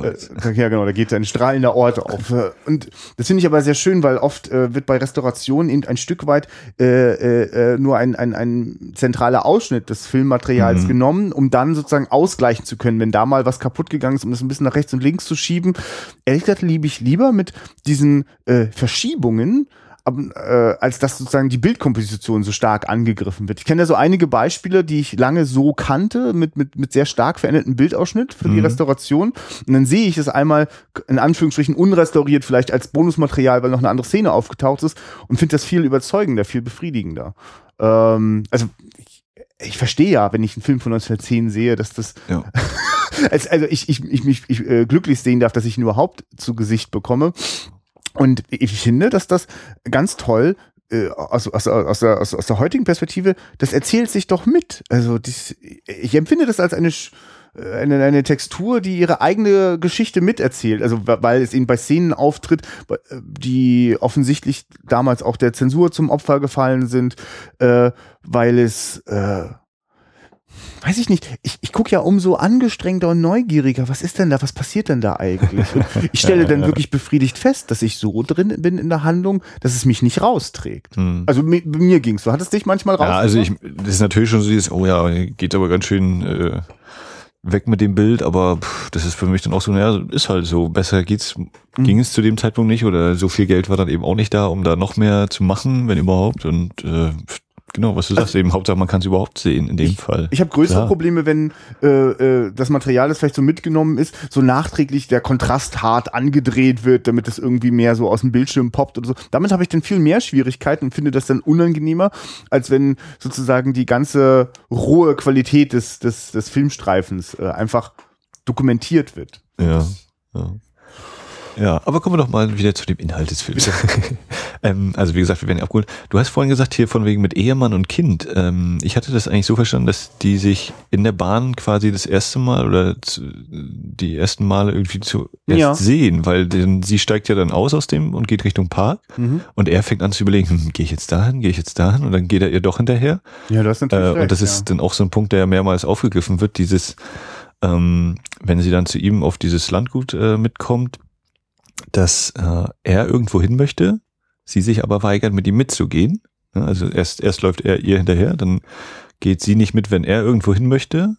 äh, ja genau, da geht ein strahlender Ort auf. Äh, Und das finde ich aber sehr schön, weil oft äh, wird bei Restaurationen eben ein Stück weit äh, äh, äh, nur ein, ein, ein zentraler Ausschnitt des Filmmaterials Mhm. genommen, um dann sozusagen ausgleichen zu können, wenn da mal was kaputt gegangen ist, um das ein bisschen nach rechts und links zu schieben. Ehrlich gesagt liebe ich lieber mit diesen äh, Verschiebungen, äh, als dass sozusagen die Bildkomposition so stark angegriffen wird. Ich kenne ja so einige Beispiele, die ich lange so kannte, mit, mit, mit sehr stark verändertem Bildausschnitt für die Mhm. Restauration. Und dann sehe ich es einmal in Anführungsstrichen unrestauriert, vielleicht als Bonusmaterial, weil noch eine andere Szene aufgetaucht ist und finde das viel überzeugender, viel befriedigender. Ähm, also ich, ich verstehe ja, wenn ich einen Film von 1910 sehe, dass das Ja. also ich, ich, ich mich ich, äh, glücklich sehen darf, dass ich ihn überhaupt zu Gesicht bekomme. Und ich finde, dass das ganz toll äh, aus, aus, aus, der, aus, aus der heutigen Perspektive, das erzählt sich doch mit. Also dies, ich empfinde das als eine äh, eine, eine Textur, die ihre eigene Geschichte miterzählt. Also weil es eben bei Szenen auftritt, äh, die offensichtlich damals auch der Zensur zum Opfer gefallen sind, äh, weil es äh, weiß ich nicht, ich, ich gucke ja umso angestrengter und neugieriger. Was ist denn da? Was passiert denn da eigentlich? Und ich stelle dann wirklich befriedigt fest, dass ich so drin bin in der Handlung, dass es mich nicht rausträgt. Hm. Also mi, mir ging's so. Hat es dich manchmal raus? Ja, also ich, das ist natürlich schon so dieses, oh ja, geht aber ganz schön äh, weg mit dem Bild, aber pff, das ist für mich dann auch so, naja, ist halt so, besser geht's, ging es zu dem Zeitpunkt nicht oder so viel Geld war dann eben auch nicht da, um da noch mehr zu machen, wenn überhaupt und äh, genau, was du sagst, eben Hauptsache man kann es überhaupt sehen in dem Fall. Ich habe größere Klar. Probleme, wenn äh, äh, das Material, das vielleicht so mitgenommen ist, so nachträglich der Kontrast hart angedreht wird, damit es irgendwie mehr so aus dem Bildschirm poppt oder so. Damit habe ich dann viel mehr Schwierigkeiten und finde das dann unangenehmer, als wenn sozusagen die ganze rohe Qualität des, des, des Filmstreifens äh, einfach dokumentiert wird. Ja, ja. Ja, aber kommen wir doch mal wieder zu dem Inhalt des Films. ähm, also wie gesagt, wir werden abgeholt. Du hast vorhin gesagt, hier von wegen mit Ehemann und Kind. Ähm, ich hatte das eigentlich so verstanden, dass die sich in der Bahn quasi das erste Mal oder zu, die ersten Male irgendwie zuerst Ja. sehen, weil denn, sie steigt ja dann aus aus dem und geht Richtung Park und er fängt an zu überlegen, hm, gehe ich jetzt dahin, gehe ich jetzt dahin und dann geht er ihr doch hinterher. Ja, du hast natürlich Äh, recht, und das ist dann auch so ein Punkt, der ja mehrmals aufgegriffen wird, dieses, ähm, wenn sie dann zu ihm auf dieses Landgut äh, mitkommt, dass äh, er irgendwo hin möchte, sie sich aber weigert, mit ihm mitzugehen. Also erst, erst läuft er ihr hinterher, dann geht sie nicht mit, wenn er irgendwo hin möchte.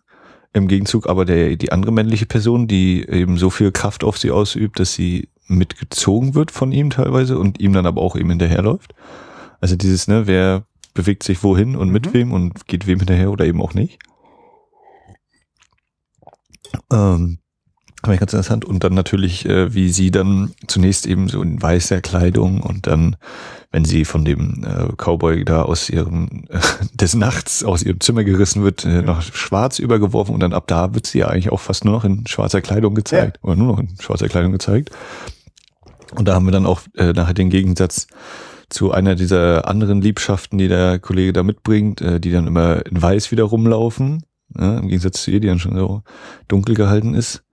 Im Gegenzug aber der, die andere männliche Person, die eben so viel Kraft auf sie ausübt, dass sie mitgezogen wird von ihm teilweise und ihm dann aber auch eben hinterherläuft. Also dieses, ne, wer bewegt sich wohin und mit Mhm. wem und geht wem hinterher oder eben auch nicht. Ähm, aber ich ganz interessant. Und dann natürlich, äh, wie sie dann zunächst eben so in weißer Kleidung und dann, wenn sie von dem äh, Cowboy da aus ihrem, äh, des Nachts aus ihrem Zimmer gerissen wird, äh, nach schwarz übergeworfen und dann ab da wird sie ja eigentlich auch fast nur noch in schwarzer Kleidung gezeigt. Oder nur noch in schwarzer Kleidung gezeigt. Und da haben wir dann auch äh, nachher den Gegensatz zu einer dieser anderen Liebschaften, die der Kollege da mitbringt, äh, die dann immer in weiß wieder rumlaufen. Ja, Im Gegensatz zu ihr, die dann schon so dunkel gehalten ist.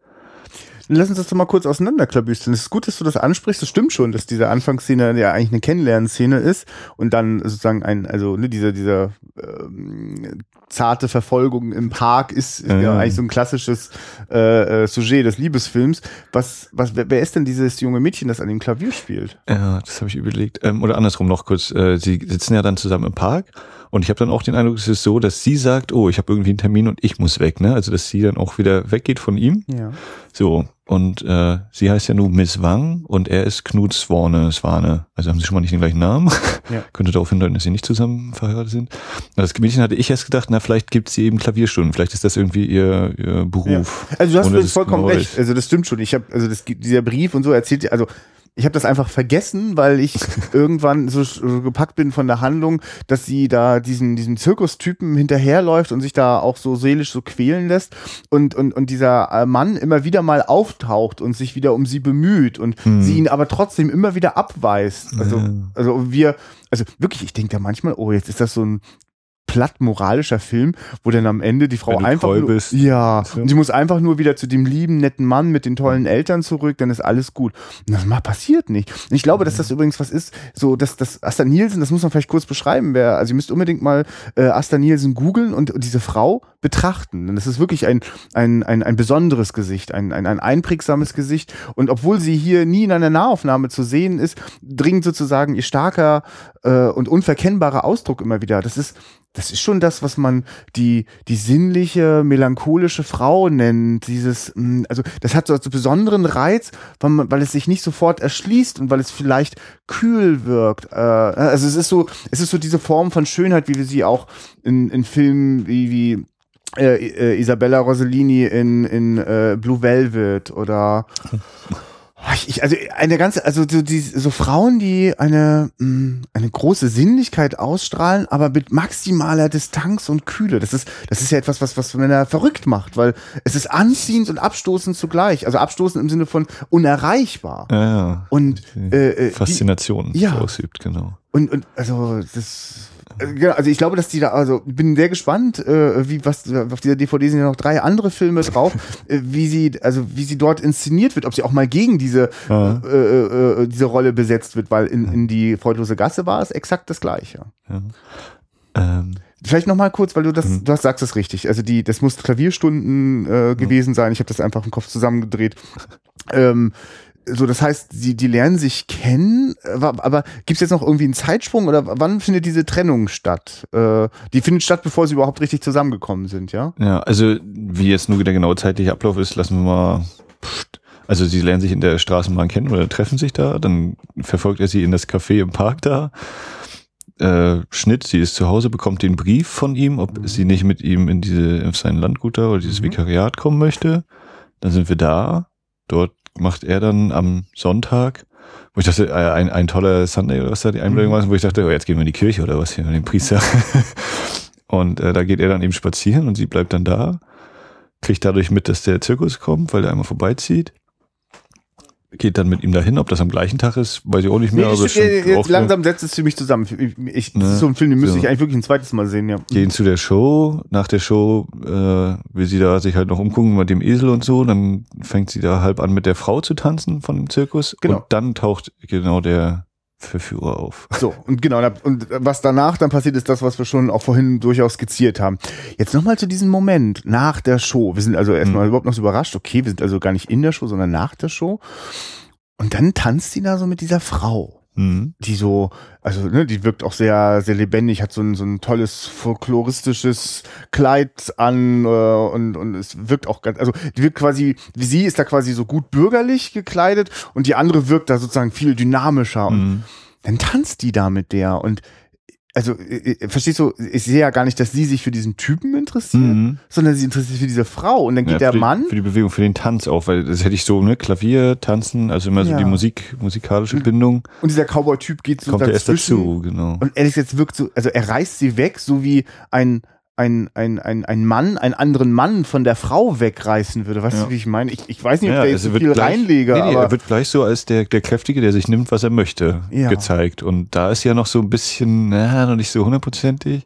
Lass uns das doch mal kurz auseinanderklabüstern. Es ist gut, dass du das ansprichst. Das stimmt schon, dass diese Anfangsszene ja eigentlich eine Kennenlernszene ist und dann sozusagen ein, also ne, dieser, dieser ähm, zarte Verfolgung im Park ist, ja Ja. eigentlich so ein klassisches äh, äh, Sujet des Liebesfilms. Was, was, wer, wer ist denn dieses junge Mädchen, das an dem Klavier spielt? Ja, das habe ich überlegt. Ähm, oder andersrum noch kurz. Äh, sie sitzen ja dann zusammen im Park und ich habe dann auch den Eindruck, es ist so, dass sie sagt, oh, ich habe irgendwie einen Termin und ich muss weg. Ne? Also dass sie dann auch wieder weggeht von ihm. Ja. So, und äh, sie heißt ja nun Miss Wang und er ist Knut Swane, Swane. Also haben sie schon mal nicht den gleichen Namen. Ja. Könnte darauf hindeuten, dass sie nicht zusammen verheiratet sind. Das Mädchen hatte ich erst gedacht, na, vielleicht gibt sie eben Klavierstunden. Vielleicht ist das irgendwie ihr, ihr Beruf. Also du hast vollkommen genau recht. Also das stimmt schon. Ich habe also das, dieser Brief und so erzählt, also ich habe das einfach vergessen, weil ich irgendwann so, so gepackt bin von der Handlung, dass sie da diesen, diesen Zirkustypen hinterherläuft und sich da auch so seelisch so quälen lässt und, und, und dieser äh, Mann immer wieder mal auftaucht und sich wieder um sie bemüht und Hm. sie ihn aber trotzdem immer wieder abweist. Also, also wir, also wirklich, ich denke da manchmal, oh, jetzt ist das so ein platt moralischer Film, wo dann am Ende die Frau einfach nur, bist. ja, So. und sie muss einfach nur wieder zu dem lieben netten Mann mit den tollen Eltern zurück, dann ist alles gut. Und das mal passiert nicht. Und ich glaube, dass das übrigens was ist, so dass das Asta Nielsen, das muss man vielleicht kurz beschreiben, wer, also ihr müsst unbedingt mal äh, Asta Nielsen googeln und, und diese Frau betrachten. Denn das ist wirklich ein ein ein, ein besonderes Gesicht, ein, ein ein einprägsames Gesicht. Und obwohl sie hier nie in einer Nahaufnahme zu sehen ist, dringt sozusagen ihr starker äh, und unverkennbarer Ausdruck immer wieder. Das ist das ist schon das, was man die, die sinnliche, melancholische Frau nennt. Dieses, mh, also das hat so einen besonderen Reiz, weil, man, weil es sich nicht sofort erschließt und weil es vielleicht kühl wirkt. Äh, also es ist so, es ist so diese Form von Schönheit, wie wir sie auch in, in Filmen wie, wie äh, äh, Isabella Rossellini in, in äh, Blue Velvet oder ich, also eine ganze, also so, die, so Frauen, die eine, mh, eine große Sinnlichkeit ausstrahlen, aber mit maximaler Distanz und Kühle. Das ist, das ist ja etwas, was, was Männer verrückt macht, weil es ist anziehend und abstoßend zugleich. Also abstoßend im Sinne von unerreichbar. Ja, ja. Und, äh, äh, die, Faszination ja. ausübt, genau. und, und also das. Äh, genau, Also ich glaube, dass die da, also bin sehr gespannt, äh, wie was auf dieser DVD sind ja noch drei andere Filme drauf, äh, wie sie, also wie sie dort inszeniert wird, ob sie auch mal gegen diese Ja. äh, äh, diese Rolle besetzt wird, weil in, in die freudlose Gasse war es exakt das Gleiche. Ja. Ähm, Vielleicht noch mal kurz, weil du das, Mhm. du hast, sagst es richtig. Also die, das muss Klavierstunden äh, gewesen sein. Ich habe das einfach im Kopf zusammengedreht. Ähm, so, das heißt, die, die lernen sich kennen, aber, aber gibt es jetzt noch irgendwie einen Zeitsprung oder wann findet diese Trennung statt? Äh, die findet statt, bevor sie überhaupt richtig zusammengekommen sind, ja? ja, also wie jetzt nur der genaue zeitliche Ablauf ist, lassen wir mal. Pst. Also sie lernen sich in der Straßenbahn kennen oder treffen sich da, dann verfolgt er sie in das Café im Park da. Äh, Schnitt, sie ist zu Hause, bekommt den Brief von ihm, ob sie nicht mit ihm in diese, auf sein Landgut da oder dieses Mhm. Vikariat kommen möchte. Dann sind wir da. Dort macht er dann am Sonntag, wo ich dachte, äh, ein, ein toller Sunday oder was da die Einblendung Mhm. war, wo ich dachte, oh, jetzt gehen wir in die Kirche oder was hier dem Priester. und äh, da geht er dann eben spazieren und sie bleibt dann da, kriegt dadurch mit, dass der Zirkus kommt, weil der einmal vorbeizieht. Geht dann mit ihm dahin, ob das am gleichen Tag ist, weiß ich auch nicht mehr. Nee, aber ich, schon jetzt auch- langsam setzt es für mich zusammen. Ich, ich, das Ne? ist so ein Film, den müsste So. ich eigentlich wirklich ein zweites Mal sehen, ja. gehen zu der Show. Nach der Show äh, will sie da sich halt noch umgucken mit dem Esel und so. Dann fängt sie da halb an mit der Frau zu tanzen von dem Zirkus. Genau. Und dann taucht genau der Verführer auf. So, und genau, und was danach dann passiert, ist das, was wir schon auch vorhin durchaus skizziert haben. Jetzt nochmal zu diesem Moment nach der Show. Wir sind also erstmal Mhm. überhaupt noch so überrascht. Okay, wir sind also gar nicht in der Show, sondern nach der Show. Und dann tanzt sie da so mit dieser Frau. Mhm. Die so, also, ne, die wirkt auch sehr, sehr lebendig, hat so ein, so ein tolles folkloristisches Kleid an, äh, und, und es wirkt auch ganz, also, die wirkt quasi, wie sie ist da quasi so gut bürgerlich gekleidet und die andere wirkt da sozusagen viel dynamischer und Mhm. dann tanzt die da mit der und also äh, äh, verstehst du, ich sehe ja gar nicht, dass sie sich für diesen Typen interessiert, Mhm. sondern sie interessiert sich für diese Frau und dann geht Ja, der die, Mann Für die Bewegung, für den Tanz auch, weil das hätte ich so, ne, Klavier, Tanzen, also immer so Ja. die Musik, musikalische Bindung, und dieser Cowboy-Typ geht so kommt ja erst dazu, genau. und ehrlich gesagt wirkt so, also er reißt sie weg, so wie ein ein, ein, ein, ein Mann einen anderen Mann von der Frau wegreißen würde. Weißt Ja. du, wie ich meine? Ich, ich weiß nicht, ob Ja, da jetzt also so viel gleich- reinlege, Nee, nee, aber er wird gleich so als der, der Kräftige, der sich nimmt, was er möchte, Ja. gezeigt. Und da ist ja noch so ein bisschen, na, noch nicht so hundertprozentig.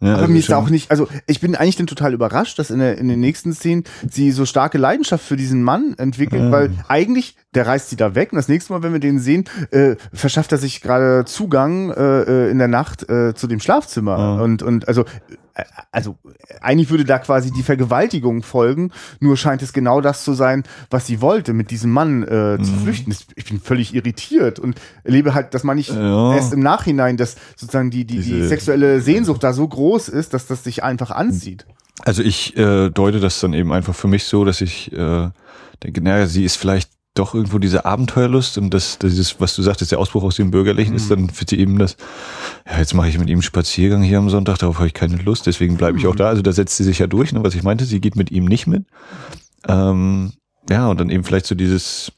Ne, Aber also mir ist auch nicht, also ich bin eigentlich dann total überrascht, dass in, der, in den nächsten Szenen sie so starke Leidenschaft für diesen Mann entwickelt, Ja. weil eigentlich, der reißt sie da weg und das nächste Mal, wenn wir den sehen, äh, verschafft er sich gerade Zugang äh, äh, in der Nacht äh, zu dem Schlafzimmer. Ja. Und, und also, also eigentlich würde da quasi die Vergewaltigung folgen, nur scheint es genau das zu sein, was sie wollte, mit diesem Mann äh, zu Mhm. flüchten. Ich bin völlig irritiert und erlebe halt, dass man nicht Ja. erst im Nachhinein, dass sozusagen die, die, die sexuelle Sehnsucht da so groß ist, dass das sich einfach anzieht. Also ich äh, deute das dann eben einfach für mich so, dass ich äh, denke, naja, sie ist vielleicht doch irgendwo diese Abenteuerlust und das, das ist, was du sagtest, der Ausbruch aus dem Bürgerlichen ist dann für sie eben das, ja, jetzt mache ich mit ihm einen Spaziergang hier am Sonntag, darauf habe ich keine Lust, deswegen bleibe ich auch da. Also da setzt sie sich ja durch, ne, was ich meinte, sie geht mit ihm nicht mit. Ähm, ja, und dann eben vielleicht so dieses,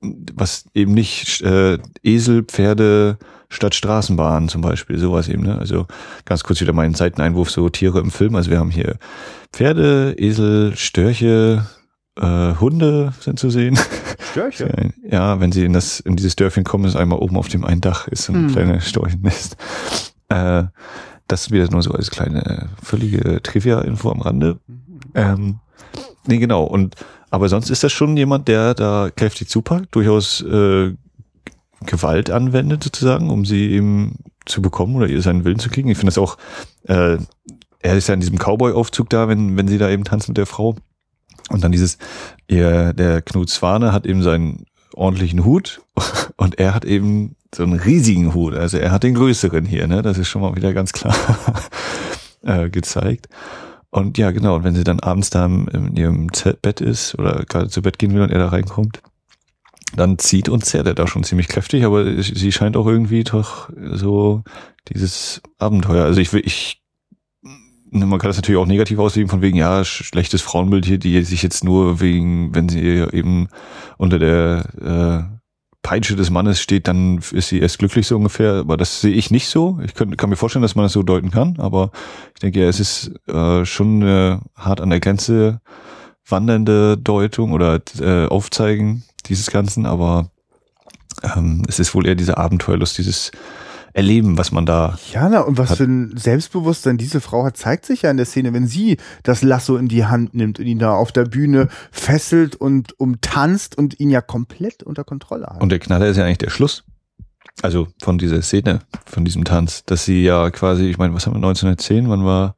was eben nicht äh, Esel, Pferde statt Straßenbahn zum Beispiel, sowas eben. Ne? Also ganz kurz wieder meinen Seiteneinwurf, so Tiere im Film. Also wir haben hier Pferde, Esel, Störche, äh, Hunde sind zu sehen. Störche? Ja, wenn sie in das in dieses Dörfchen kommen, ist einmal oben auf dem einen Dach ist so ein Hm. kleiner Storchennest. Äh, das wieder nur so als kleine völlige Trivia-Info am Rande. Ähm, nee, genau. Und aber sonst ist das schon jemand, der da kräftig zupackt, durchaus äh, Gewalt anwendet sozusagen, um sie eben zu bekommen oder ihr seinen Willen zu kriegen. Ich finde das auch, äh, er ist ja in diesem Cowboy-Aufzug da, wenn, wenn sie da eben tanzt mit der Frau. Und dann dieses, ihr, der Knut Zwane hat eben seinen ordentlichen Hut und er hat eben so einen riesigen Hut. Also er hat den größeren hier, ne? Das ist schon mal wieder ganz klar äh, gezeigt. Und ja, genau, und wenn sie dann abends da in ihrem Bett ist oder gerade zu Bett gehen will und er da reinkommt, dann zieht und zerrt er da schon ziemlich kräftig, aber sie scheint auch irgendwie doch so dieses Abenteuer. Also ich will, ich, man kann das natürlich auch negativ auslegen, von wegen, ja, sch- schlechtes Frauenbild hier, die sich jetzt nur wegen, wenn sie eben unter der äh, Peitsche des Mannes steht, dann ist sie erst glücklich so ungefähr. Aber das sehe ich nicht so. Ich kann, kann mir vorstellen, dass man das so deuten kann, aber ich denke, ja, es ist äh, schon eine hart an der Grenze wandernde Deutung oder äh, Aufzeigen dieses Ganzen, aber ähm, es ist wohl eher diese Abenteuerlust, dieses Erleben, was man da Ja, na, und was Hat- für ein Selbstbewusstsein diese Frau hat, zeigt sich ja in der Szene, wenn sie das Lasso in die Hand nimmt und ihn da auf der Bühne fesselt und umtanzt und ihn ja komplett unter Kontrolle hat. Und der Knaller ist ja eigentlich der Schluss. Also von dieser Szene, von diesem Tanz, dass sie ja quasi, ich meine, was haben wir 1910, wann war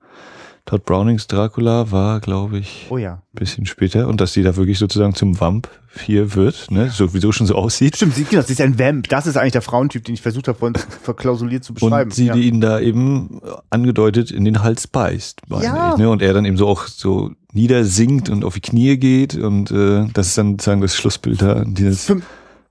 Todd Brownings Dracula, war, glaube ich, oh ja. bisschen später und dass sie da wirklich sozusagen zum Vamp hier wird, ne, sowieso schon so aussieht. Stimmt, sie, genau, sie ist ein Vamp. Das ist eigentlich der Frauentyp, den ich versucht habe, vorhin verklausuliert zu beschreiben. Und sie ja. ihn da eben angedeutet in den Hals beißt. meine Ja. ich, ne? Und er dann eben so auch so niedersinkt und auf die Knie geht und äh, das ist dann sozusagen das Schlussbild da dieses Für-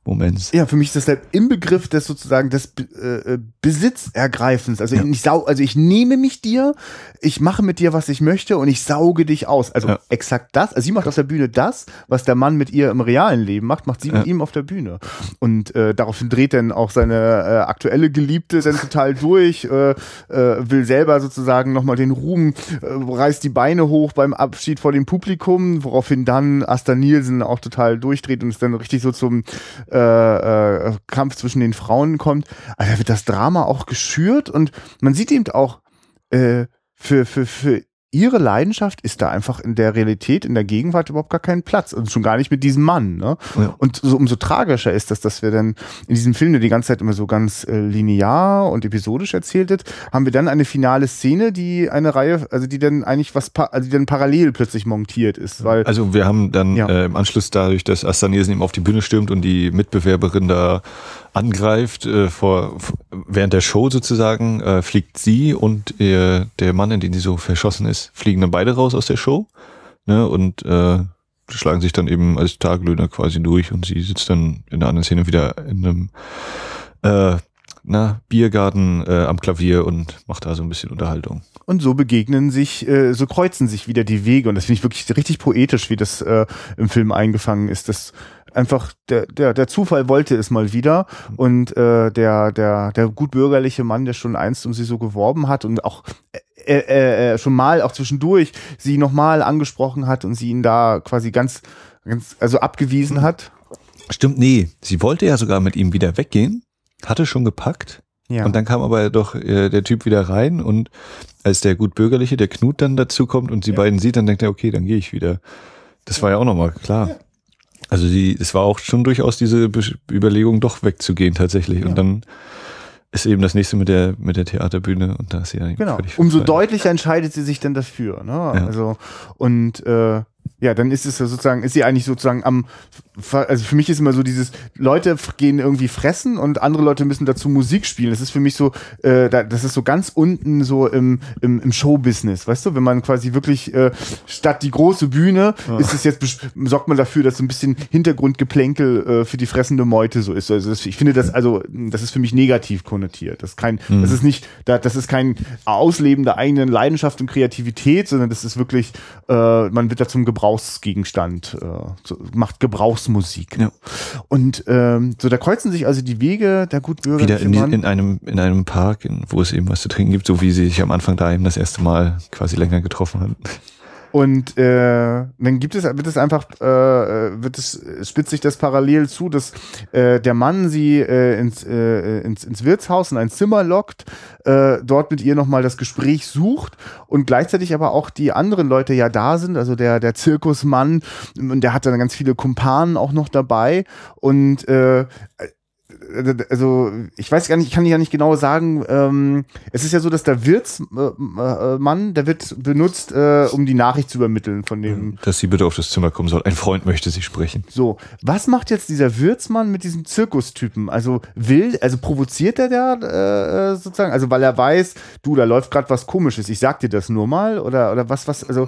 Moments. Ja, für mich ist das der Inbegriff des sozusagen des äh, äh, Besitzergreifens. Also Ja. ich sau, also ich nehme mich dir, ich mache mit dir, was ich möchte und ich sauge dich aus. Also Ja. exakt das. Also sie macht auf der Bühne das, was der Mann mit ihr im realen Leben macht, macht sie mit Ja. ihm auf der Bühne. Und äh, daraufhin dreht dann auch seine äh, aktuelle Geliebte dann total durch, äh, äh, will selber sozusagen nochmal den Ruhm, äh, reißt die Beine hoch beim Abschied vor dem Publikum, woraufhin dann Asta Nielsen auch total durchdreht und es dann richtig so zum äh, äh, Kampf zwischen den Frauen kommt. Also da wird das Drama auch geschürt und man sieht eben auch, äh, für, für, für ihre Leidenschaft ist da einfach in der Realität, in der Gegenwart überhaupt gar keinen Platz. Und schon gar nicht mit diesem Mann. Ne? Ja. Und so umso tragischer ist das, dass wir dann in diesem Film, der die ganze Zeit immer so ganz äh, linear und episodisch erzählt wird, haben wir dann eine finale Szene, die eine Reihe, also die dann eigentlich was, also die dann parallel plötzlich montiert ist, weil Also wir haben dann Ja. äh, im Anschluss dadurch, dass Astanesen eben auf die Bühne stürmt und die Mitbewerberin da angreift, äh, vor, während der Show sozusagen, äh, fliegt sie und äh, der Mann, in den sie so verschossen ist, fliegen dann beide raus aus der Show ne, und äh, schlagen sich dann eben als Tagelöhner quasi durch und sie sitzt dann in der anderen Szene wieder in einem äh, na, Biergarten äh, am Klavier und macht da so ein bisschen Unterhaltung. Und so begegnen sich, äh, so kreuzen sich wieder die Wege. Und das finde ich wirklich richtig poetisch, wie das äh, im Film eingefangen ist. Das einfach, der, der, der Zufall wollte es mal wieder. Und äh, der, der, der gutbürgerliche Mann, der schon einst um sie so geworben hat und auch äh, äh, äh, schon mal auch zwischendurch sie nochmal angesprochen hat und sie ihn da quasi ganz, ganz, also abgewiesen hat. Stimmt, nee, sie wollte ja sogar mit ihm wieder weggehen, hatte schon gepackt Ja. Und dann kam aber doch äh, der Typ wieder rein und als der gutbürgerliche, der Knut dann dazu kommt und die beiden sieht, dann denkt er, okay, dann gehe ich wieder. Das war ja auch nochmal klar. Also die, es war auch schon durchaus diese Be Überlegung, doch wegzugehen tatsächlich. Und dann ist eben das nächste mit der mit der Theaterbühne und da ist sie dann Genau. Umso deutlicher entscheidet sie sich dann dafür. Ne? Also und äh, ja, dann ist es ja sozusagen, ist sie eigentlich sozusagen am, also für mich ist immer so dieses, Leute gehen irgendwie fressen und andere Leute müssen dazu Musik spielen. Das ist für mich so, äh, da, das ist so ganz unten so im, im, im Showbusiness, weißt du, wenn man quasi wirklich äh, statt die große Bühne ist es jetzt, sorgt man dafür, dass so ein bisschen Hintergrundgeplänkel äh, für die fressende Meute so ist. Also das, ich finde das, also das ist für mich negativ konnotiert. Das ist kein, das ist nicht, da- das ist kein Ausleben der eigenen Leidenschaft und Kreativität, sondern das ist wirklich, äh, man wird da zum Gebrauchsgegenstand, äh, macht Gebrauchsmusik. Ja. Und ähm, so, da kreuzen sich also die Wege der Gutbürger. Wieder in, in einem in einem Park, in, wo es eben was zu trinken gibt, so wie sie sich am Anfang da eben das erste Mal quasi länger getroffen haben. Und äh, dann gibt es, wird es einfach, äh, wird es, spitzt sich das parallel zu, dass äh, der Mann sie äh, ins, äh, ins, ins Wirtshaus in ein Zimmer lockt, äh, dort mit ihr nochmal das Gespräch sucht und gleichzeitig aber auch die anderen Leute ja da sind, also der, der Zirkusmann, und der hat dann ganz viele Kumpanen auch noch dabei. Und äh, also ich weiß gar nicht, ich kann ja nicht genau sagen, ähm, es ist ja so, dass der Wirtsmann, äh, der wird benutzt, äh, um die Nachricht zu übermitteln von dem. Dass sie bitte auf das Zimmer kommen soll. Ein Freund möchte sie sprechen. So, was macht jetzt dieser Wirtsmann mit diesem Zirkustypen? Also will, also provoziert er da äh, sozusagen, also weil er weiß, du, da läuft gerade was komisches, ich sag dir das nur mal oder, oder was, was, also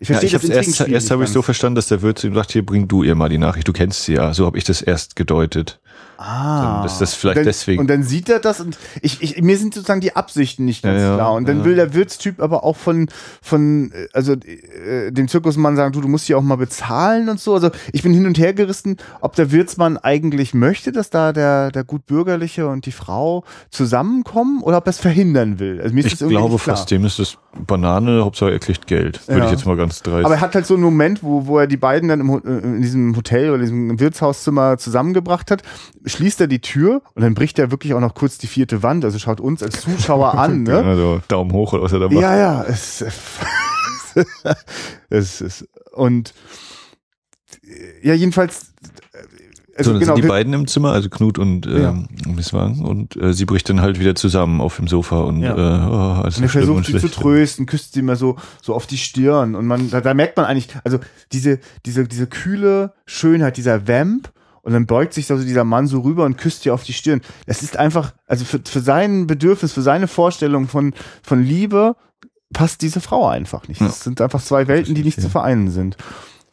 ich verstehe ja, ich das erst, erst habe ich so verstanden, dass der Wirt zu ihm sagt, hier bring du ihr mal die Nachricht, du kennst sie ja. So habe ich das erst gedeutet. Ah. Das ist vielleicht dann, deswegen. Und dann sieht er das und ich, ich, mir sind sozusagen die Absichten nicht ganz ja, klar. Und dann ja. will der Wirtstyp aber auch von, von also äh, dem Zirkusmann sagen, du, du musst hier auch mal bezahlen und so. Also ich bin hin und her gerissen, ob der Wirtsmann eigentlich möchte, dass da der, der Gutbürgerliche und die Frau zusammenkommen oder ob er es verhindern will. Also mir ist ich das glaube fast dem ist das Banane, Hauptsache er kriegt Geld. Würde ich jetzt mal ganz dreist. Aber er hat halt so einen Moment, wo, wo er die beiden dann im, äh, in diesem Hotel oder diesem Wirtshauszimmer zusammengebracht hat schließt er die Tür und dann bricht er wirklich auch noch kurz die vierte Wand, also schaut uns als Zuschauer an. Ne? Also Daumen hoch oder was er da macht. Ja, ja. Es, es ist, und ja, jedenfalls. Also, so, dann genau, sind die beiden im Zimmer, also Knut und ähm, ja. Miss Wang, und äh, sie bricht dann halt wieder zusammen auf dem Sofa und, ja. äh, oh, alles und er versucht sie zu trösten, küsst sie immer so so auf die Stirn und man da, da merkt man eigentlich, also diese diese diese kühle Schönheit dieser Vamp und dann beugt sich also dieser Mann so rüber und küsst ihr auf die Stirn. Das ist einfach, also für, für sein Bedürfnis, für seine Vorstellung von, von Liebe passt diese Frau einfach nicht. Das sind einfach zwei Welten, die nicht zu vereinen sind.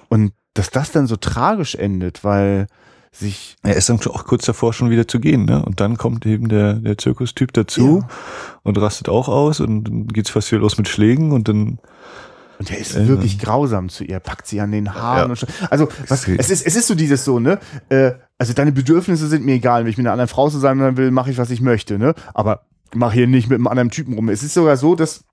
Und dass das dann so tragisch endet, weil sich. Er ist dann auch kurz davor schon wieder zu gehen, ne? Und dann kommt eben der, der Zirkustyp dazu ja. und rastet auch aus und dann geht's fast wieder los mit Schlägen und dann und er ist äh, wirklich grausam zu ihr, packt sie an den Haaren. Ja. Und also was, es, ist, es ist so dieses so, ne? Äh, also deine Bedürfnisse sind mir egal. Wenn ich mit einer anderen Frau zusammen will, mache ich, was ich möchte, ne? Aber mach hier nicht mit einem anderen Typen rum. Es ist sogar so, dass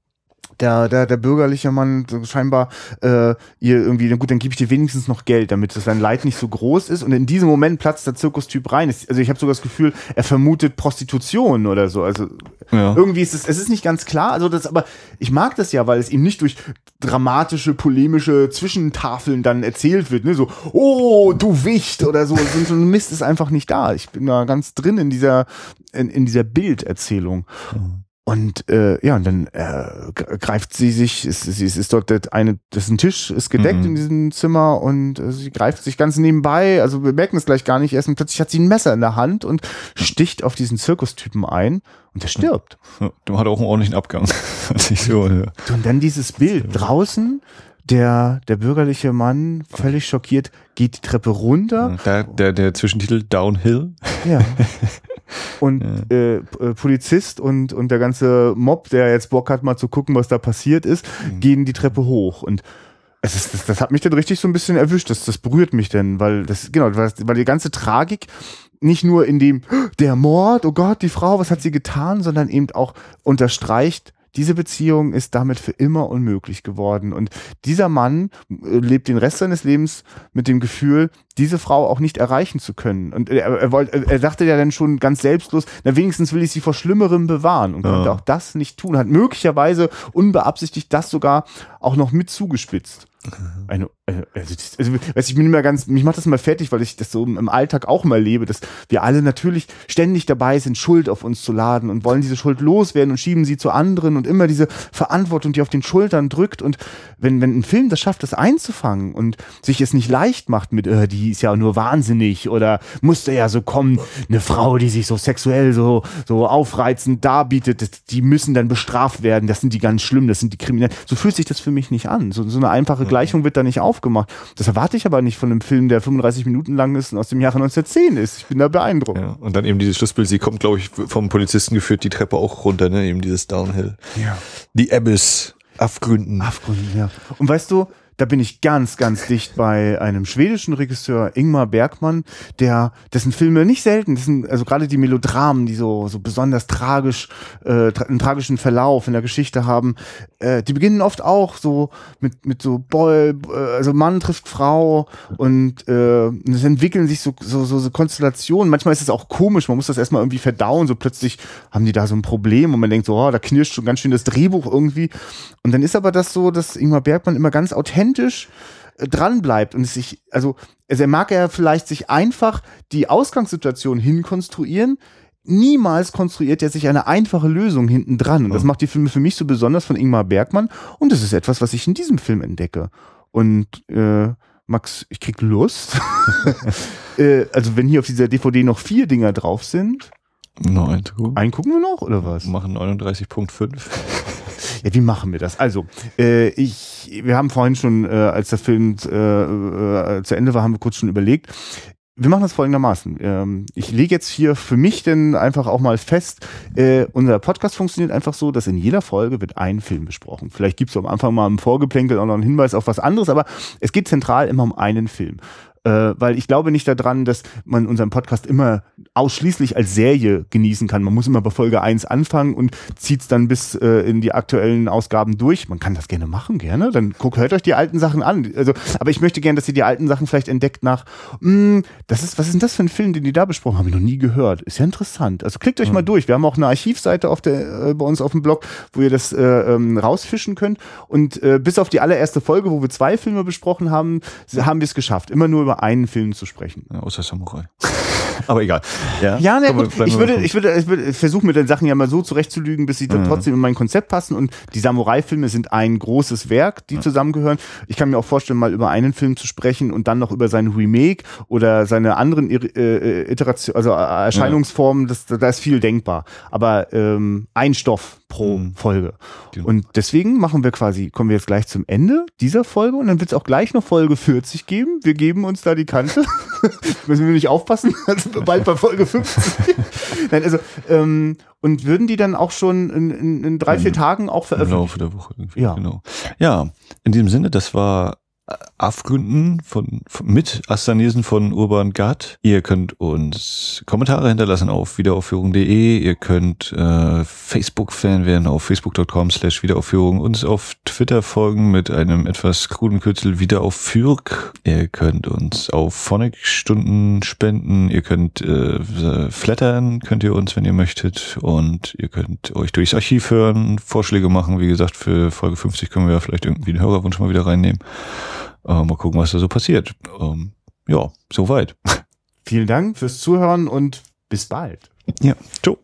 der, der, der bürgerliche Mann scheinbar äh, ihr irgendwie, gut, dann gebe ich dir wenigstens noch Geld, damit das sein Leid nicht so groß ist. Und in diesem Moment platzt der Zirkustyp rein. Also ich habe sogar das Gefühl, er vermutet Prostitution oder so. Also ja. irgendwie ist es, es ist nicht ganz klar. Also das, aber ich mag das ja, weil es ihm nicht durch dramatische, polemische Zwischentafeln dann erzählt wird, ne? So, oh, du Wicht oder so. So ein Mist ist einfach nicht da. Ich bin da ganz drin in dieser, in, in dieser Bilderzählung. Mhm. Und äh, ja, und dann äh, greift sie sich, es, es, es ist dort eine, das ist ein Tisch, ist gedeckt mhm. in diesem Zimmer und äh, sie greift sich ganz nebenbei, also wir merken es gleich gar nicht erst und plötzlich hat sie ein Messer in der Hand und sticht auf diesen Zirkustypen ein und der stirbt. Ja, der hat auch einen ordentlichen Abgang. so, ja. Und dann dieses Bild draußen, der, der bürgerliche Mann, völlig schockiert, geht die Treppe runter. Der, der, der Zwischentitel Downhill. Ja. Und ja. äh, äh, Polizist und, und der ganze Mob, der jetzt Bock hat, mal zu gucken, was da passiert ist, mhm. gehen die Treppe hoch. Und es ist, das, das hat mich dann richtig so ein bisschen erwischt. Das, das berührt mich denn, weil das, genau, weil, weil die ganze Tragik nicht nur in dem, der Mord, oh Gott, die Frau, was hat sie getan, sondern eben auch unterstreicht, diese Beziehung ist damit für immer unmöglich geworden. Und dieser Mann äh, lebt den Rest seines Lebens mit dem Gefühl, diese Frau auch nicht erreichen zu können. Und er, er, wollte, er dachte ja dann schon ganz selbstlos, na wenigstens will ich sie vor Schlimmerem bewahren und ja. konnte auch das nicht tun. Hat möglicherweise unbeabsichtigt das sogar auch noch mit zugespitzt. Eine, äh, also, also weiß ich bin immer ganz, mich macht das mal fertig, weil ich das so im Alltag auch mal lebe, dass wir alle natürlich ständig dabei sind, Schuld auf uns zu laden und wollen diese Schuld loswerden und schieben sie zu anderen und immer diese Verantwortung, die auf den Schultern drückt. Und wenn, wenn ein Film das schafft, das einzufangen und sich es nicht leicht macht mit, äh, die ist ja nur wahnsinnig oder musste ja so kommen, eine Frau, die sich so sexuell so, so aufreizend darbietet, die müssen dann bestraft werden, das sind die ganz schlimm, das sind die Kriminellen. So fühlt sich das für mich nicht an. So, so eine einfache Gleichung wird da nicht aufgemacht. Das erwarte ich aber nicht von einem Film, der 35 Minuten lang ist und aus dem Jahre 1910 ist. Ich bin da beeindruckt. Ja, und dann eben dieses Schlussbild, sie kommt, glaube ich, vom Polizisten geführt, die Treppe auch runter, ne? Eben dieses Downhill. Ja. Die Abyss. Abgründen. Abgründen, ja. Und weißt du, da bin ich ganz, ganz dicht bei einem schwedischen Regisseur, Ingmar Bergmann, der, dessen Filme nicht selten, das sind also gerade die Melodramen, die so, so besonders tragisch, äh, tra einen tragischen Verlauf in der Geschichte haben, äh, die beginnen oft auch so mit, mit so Boy, äh, also Mann trifft Frau und äh, es entwickeln sich so, so, so, so Konstellationen. Manchmal ist es auch komisch, man muss das erstmal irgendwie verdauen, so plötzlich haben die da so ein Problem und man denkt so, oh, da knirscht schon ganz schön das Drehbuch irgendwie. Und dann ist aber das so, dass Ingmar Bergmann immer ganz authentisch äh, dran bleibt und sich, also, also er mag ja vielleicht sich einfach die Ausgangssituation hinkonstruieren, niemals konstruiert er sich eine einfache Lösung hinten dran. Und das macht die Filme für mich so besonders von Ingmar Bergmann. Und das ist etwas, was ich in diesem Film entdecke. Und äh, Max, ich krieg Lust. äh, also wenn hier auf dieser DVD noch vier Dinger drauf sind. Nein, du. Einen gucken wir noch, oder was? Wir machen 39.5. Ja, wie machen wir das? Also, äh, ich, wir haben vorhin schon, äh, als der Film äh, äh, zu Ende war, haben wir kurz schon überlegt. Wir machen das folgendermaßen. Ähm, ich lege jetzt hier für mich denn einfach auch mal fest, äh, unser Podcast funktioniert einfach so, dass in jeder Folge wird ein Film besprochen. Vielleicht gibt es am Anfang mal im Vorgeplänkel auch noch einen Hinweis auf was anderes, aber es geht zentral immer um einen Film äh, weil ich glaube nicht daran, dass man unseren Podcast immer ausschließlich als Serie genießen kann. Man muss immer bei Folge 1 anfangen und zieht es dann bis äh, in die aktuellen Ausgaben durch. Man kann das gerne machen, gerne. Dann guckt, hört euch die alten Sachen an. Also, aber ich möchte gerne, dass ihr die alten Sachen vielleicht entdeckt nach, mh, hm, das ist, was ist denn das für ein Film, den die da besprochen haben? Hab ich noch nie gehört. Ist ja interessant. Also klickt euch mhm. mal durch. Wir haben auch eine Archivseite auf der, äh, bei uns auf dem Blog, wo ihr das äh, ähm, rausfischen könnt. Und äh, bis auf die allererste Folge, wo wir zwei Filme besprochen haben, haben wir es geschafft. Immer nur über über einen Film zu sprechen. Ja, außer Samurai. Aber egal. Ja, ja na gut. Ich würde, ich würde, ich würde versuchen mir den Sachen ja mal so zurechtzulügen, bis sie dann mhm. trotzdem in mein Konzept passen. Und die Samurai-Filme sind ein großes Werk, die ja. zusammengehören. Ich kann mir auch vorstellen, mal über einen Film zu sprechen und dann noch über sein Remake oder seine anderen äh, äh Iteration, also äh, Erscheinungsformen. Das, da ist viel denkbar. Aber ähm, ein Stoff pro mhm. Folge. Genau. Und deswegen machen wir quasi, kommen wir jetzt gleich zum Ende dieser Folge und dann wird es auch gleich noch Folge 40 geben. Wir geben uns da die Kante. Müssen wir nicht aufpassen, also bald bei Folge 50. Nein, also, ähm, und würden die dann auch schon in, in, in drei, vier Tagen auch veröffentlichen? Im Laufe der Woche irgendwie. Ja. Genau. Ja, in diesem Sinne, das war Afgründen von, von mit Astanesen von Urban Gard. Ihr könnt uns Kommentare hinterlassen auf wiederaufführung.de. Ihr könnt äh, Facebook-Fan werden auf facebook.com slash Wiederaufführung. Uns auf Twitter folgen mit einem etwas kruden Kürzel Wiederaufführk. Ihr könnt uns auf Phonic-Stunden spenden. Ihr könnt äh, flattern, könnt ihr uns, wenn ihr möchtet. Und ihr könnt euch durchs Archiv hören, Vorschläge machen. Wie gesagt, für Folge 50 können wir ja vielleicht irgendwie einen Hörerwunsch mal wieder reinnehmen. Äh, mal gucken, was da so passiert. Ähm, ja, soweit. Vielen Dank fürs Zuhören und bis bald. Ja, ciao.